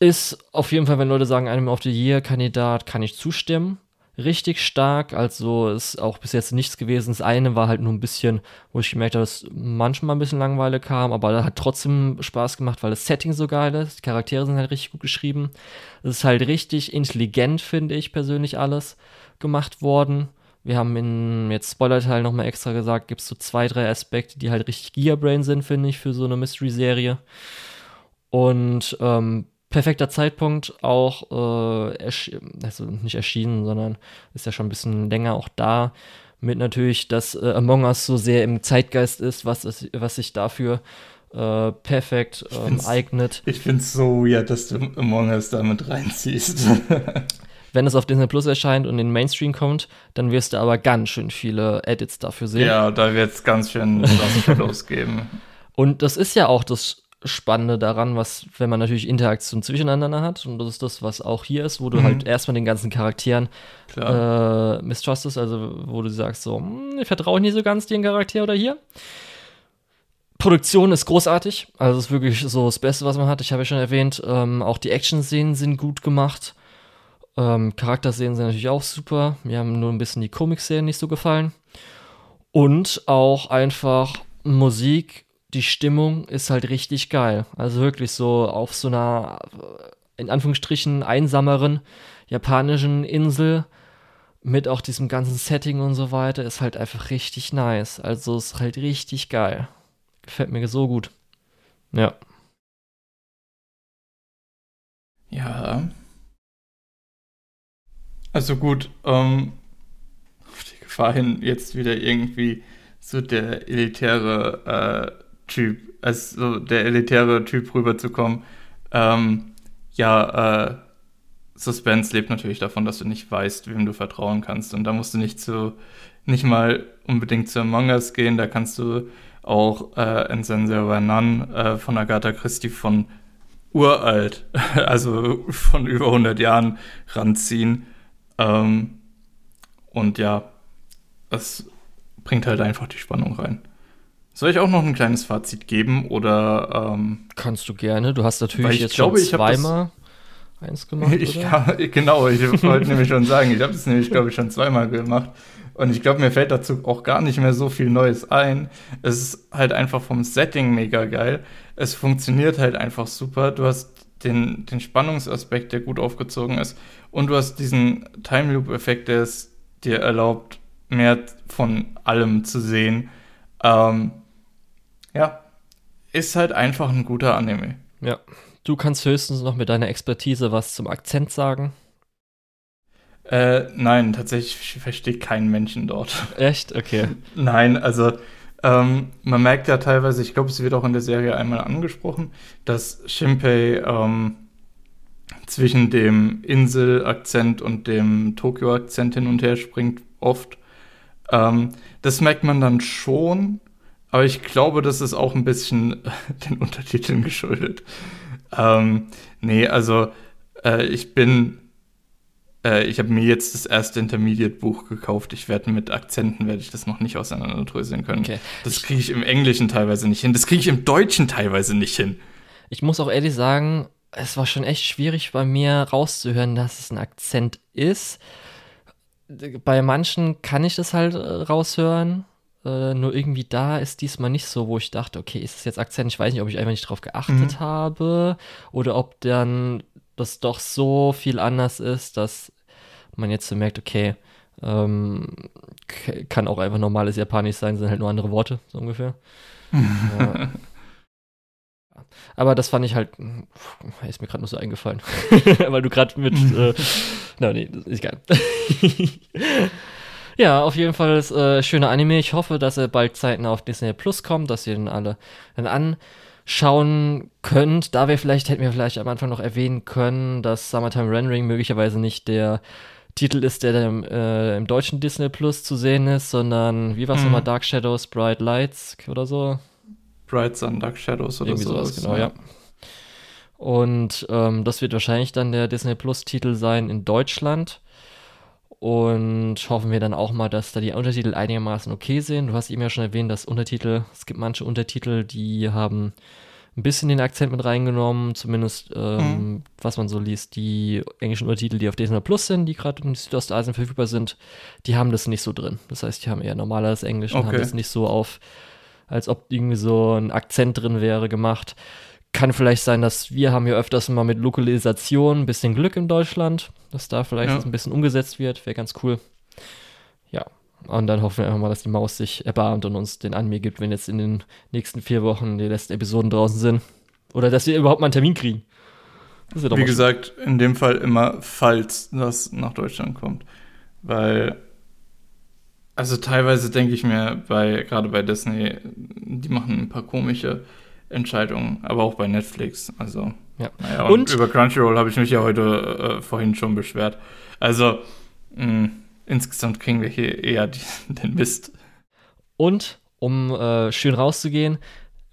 Ist auf jeden Fall, wenn Leute sagen, einem of the Year Kandidat, kann ich zustimmen. Richtig stark, also ist auch bis jetzt nichts gewesen. Das eine war halt nur ein bisschen, wo ich gemerkt habe, dass manchmal ein bisschen Langweile kam, aber da hat trotzdem Spaß gemacht, weil das Setting so geil ist. Die Charaktere sind halt richtig gut geschrieben. Es ist halt richtig intelligent, finde ich persönlich alles gemacht worden. Wir haben in jetzt Spoiler-Teil nochmal extra gesagt, gibt es so zwei, drei Aspekte, die halt richtig Gearbrain sind, finde ich, für so eine Mystery-Serie. Und ähm, perfekter Zeitpunkt auch, äh, also nicht erschienen, sondern ist ja schon ein bisschen länger auch da. Mit natürlich, dass äh, Among Us so sehr im Zeitgeist ist, was, ist, was sich dafür äh, perfekt ähm, eignet. Ich finde es so weird, dass du Among Us damit reinziehst. *laughs* Wenn es auf Disney Plus erscheint und in den Mainstream kommt, dann wirst du aber ganz schön viele Edits dafür sehen. Ja, da wird es ganz schön was losgeben. Und das ist ja auch das Spannende daran, was, wenn man natürlich Interaktion zwischeneinander hat, und das ist das, was auch hier ist, wo du mhm. halt erstmal den ganzen Charakteren äh, mistrustest, also wo du sagst, so, hm, ich vertraue nicht so ganz den Charakter oder hier. Produktion ist großartig, also ist wirklich so das Beste, was man hat. Ich habe ja schon erwähnt, ähm, auch die Action-Szenen sind gut gemacht. Ähm, Charakterszenen sind natürlich auch super. Mir haben nur ein bisschen die Comic-Szenen nicht so gefallen. Und auch einfach Musik, die Stimmung ist halt richtig geil. Also wirklich so auf so einer, in Anführungsstrichen, einsameren japanischen Insel mit auch diesem ganzen Setting und so weiter ist halt einfach richtig nice. Also ist halt richtig geil. Gefällt mir so gut. Ja. Ja, also gut, ähm, auf die Gefahr hin, jetzt wieder irgendwie so der elitäre Typ, also der elitäre Typ rüberzukommen. Ähm, ja, äh, Suspense lebt natürlich davon, dass du nicht weißt, wem du vertrauen kannst. Und da musst du nicht zu, nicht mal unbedingt zu Among Us gehen, da kannst du auch äh, in Sensor None äh, von Agatha Christie von uralt, *laughs* also von über 100 Jahren ranziehen. Ähm, und ja, es bringt halt einfach die Spannung rein. Soll ich auch noch ein kleines Fazit geben oder? Ähm, Kannst du gerne. Du hast natürlich jetzt glaube, schon zweimal eins gemacht. *laughs* Ich kann, genau, ich wollte nämlich schon sagen, ich habe es nämlich, glaube ich, schon zweimal gemacht. Und ich glaube, mir fällt dazu auch gar nicht mehr so viel Neues ein. Es ist halt einfach vom Setting mega geil. Es funktioniert halt einfach super. Du hast den, den Spannungsaspekt, der gut aufgezogen ist. Und du hast diesen Time Loop-Effekt, der es dir erlaubt, mehr von allem zu sehen. Ähm, ja, ist halt einfach ein guter Anime. Ja, du kannst höchstens noch mit deiner Expertise was zum Akzent sagen. Äh, nein, tatsächlich versteht kein Menschen dort. *laughs* Echt? Okay. nein, also ähm, man merkt ja teilweise, ich glaube, es wird auch in der Serie einmal angesprochen, dass Shinpei ähm, zwischen dem Insel-Akzent und dem Tokio-Akzent hin und her springt, oft. Ähm, das merkt man dann schon, aber ich glaube, das ist auch ein bisschen den Untertiteln geschuldet. Ähm, nee, also äh, ich bin äh, ich habe mir jetzt das erste Intermediate-Buch gekauft. Ich werde mit Akzenten werde ich das noch nicht auseinanderdröseln können. Okay. Das kriege ich im Englischen teilweise nicht hin. Das kriege ich im Deutschen teilweise nicht hin. Ich muss auch ehrlich sagen, es war schon echt schwierig bei mir rauszuhören, dass es ein Akzent ist. Bei manchen kann ich das halt äh, raushören. Äh, nur irgendwie da ist diesmal nicht so, wo ich dachte, okay, ist es jetzt Akzent? Ich weiß nicht, ob ich einfach nicht drauf geachtet mhm. habe oder ob dann das doch so viel anders ist, dass man jetzt so merkt, okay, ähm, kann auch einfach normales Japanisch sein, sind halt nur andere Worte, so ungefähr. *laughs* ja. Aber das fand ich halt, ist mir gerade nur so eingefallen, *laughs* weil du gerade mit, äh, na nee, ist egal. *laughs* ja, auf jeden Fall ist äh, schöner Anime. Ich hoffe, dass er bald zeitnah auf Disney Plus kommt, dass ihr den alle dann anschauen könnt. Da wir vielleicht, hätten wir vielleicht am Anfang noch erwähnen können, dass Summertime Rendering möglicherweise nicht der Titel ist, der dann äh, im deutschen Disney Plus zu sehen ist, sondern wie war es mhm. nochmal? Dark Shadows, Bright Lights oder so? Bright Sun, Dark Shadows oder Irgendwie sowas. genau, ja. ja. Und ähm, das wird wahrscheinlich dann der Disney Plus Titel sein in Deutschland. Und hoffen wir dann auch mal, dass da die Untertitel einigermaßen okay sind. Du hast eben ja schon erwähnt, dass Untertitel, es gibt manche Untertitel, die haben ein bisschen den Akzent mit reingenommen, zumindest ähm, mhm. was man so liest. Die englischen Untertitel, die auf Disney Plus sind, die gerade in Südostasien verfügbar sind, die haben das nicht so drin. Das heißt, die haben eher normales Englisch und haben das nicht so auf, als ob irgendwie so ein Akzent drin wäre, gemacht. Kann vielleicht sein, dass wir haben ja öfters mal mit Lokalisation ein bisschen Glück in Deutschland, dass da vielleicht ja. ein bisschen umgesetzt wird. Wäre ganz cool. Ja. Und dann hoffen wir einfach mal, dass die Maus sich erbarmt und uns den Anime gibt, wenn jetzt in den nächsten vier Wochen die letzten Episoden draußen sind. Oder dass wir überhaupt mal einen Termin kriegen. Wie gesagt, in dem Fall immer, falls das nach Deutschland kommt. Weil, also teilweise denke ich mir, bei, gerade bei Disney, die machen ein paar komische Entscheidungen, aber auch bei Netflix. Also, ja. Naja, und, und, über Crunchyroll habe ich mich ja heute äh, vorhin schon beschwert. Also, mh, insgesamt kriegen wir hier eher die, *laughs* den Mist. Und, um äh, schön rauszugehen,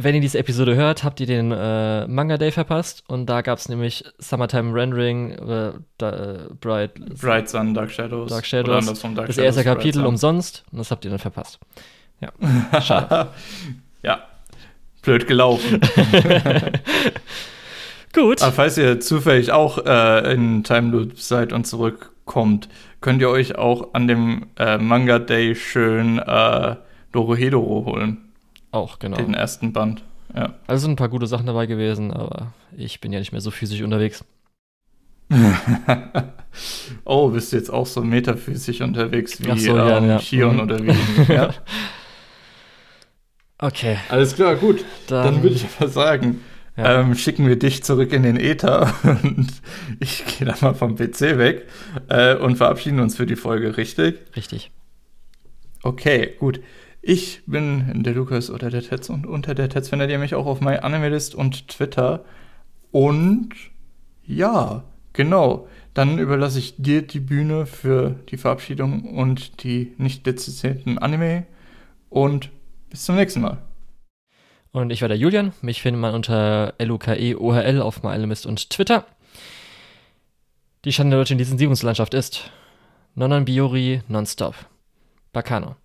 wenn ihr diese Episode hört, habt ihr den äh, Manga Day verpasst und da gab es nämlich Summertime Rendering, äh, da, äh, Bright, Bright Sun, Dark Shadows. Dark Shadows. Dark das Shadows, erste Kapitel umsonst und das habt ihr dann verpasst. Ja, *laughs* schade. ja, blöd gelaufen. *laughs* Gut. Aber falls ihr zufällig auch äh, in Time Loop seid und zurückkommt, könnt ihr euch auch an dem äh, Manga Day schön äh, Dorohedoro holen. Auch, genau. Den ersten Band. Ja. Also sind ein paar gute Sachen dabei gewesen, aber ich bin ja nicht mehr so physisch unterwegs. *laughs* oh, bist du jetzt auch so metaphysisch unterwegs wie so, ja, ähm, ja. Shion mhm. oder wie? *laughs* ja. Okay. Alles klar, gut. Dann, Dann würde ich aber sagen, ja. ähm, schicken wir dich zurück in den Äther *laughs* und ich gehe dann mal vom PC weg äh, und verabschieden uns für die Folge, richtig? Richtig. Okay, gut. Ich bin der Lukas oder der Tetz und unter der Tetz findet ihr mich auch auf MyAnimeList und Twitter. Und ja, genau. Dann überlasse ich dir die Bühne für die Verabschiedung und die nicht dezidierten Anime. Und bis zum nächsten Mal. Und ich war der Julian. Mich findet man unter LUKEOHL auf MyAlmist und Twitter. Die Schande der deutschen Lizenzierungslandschaft ist Nonon Biori Nonstop, Bacano,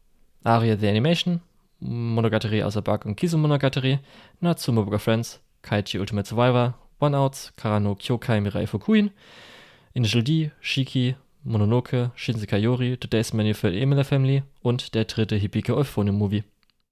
Aria the Animation, Monogatari außer Bug und Kisu Monogatari, Natsumo Book Friends, Kaichi Ultimate Survivor, One Outs, Karano Kyokai Mirai Fukuin, Initial D, Shiki, Mononoke, Shinsekai Yori, Today's Menu für Emila Family und der dritte Hibike Euphonium Movie.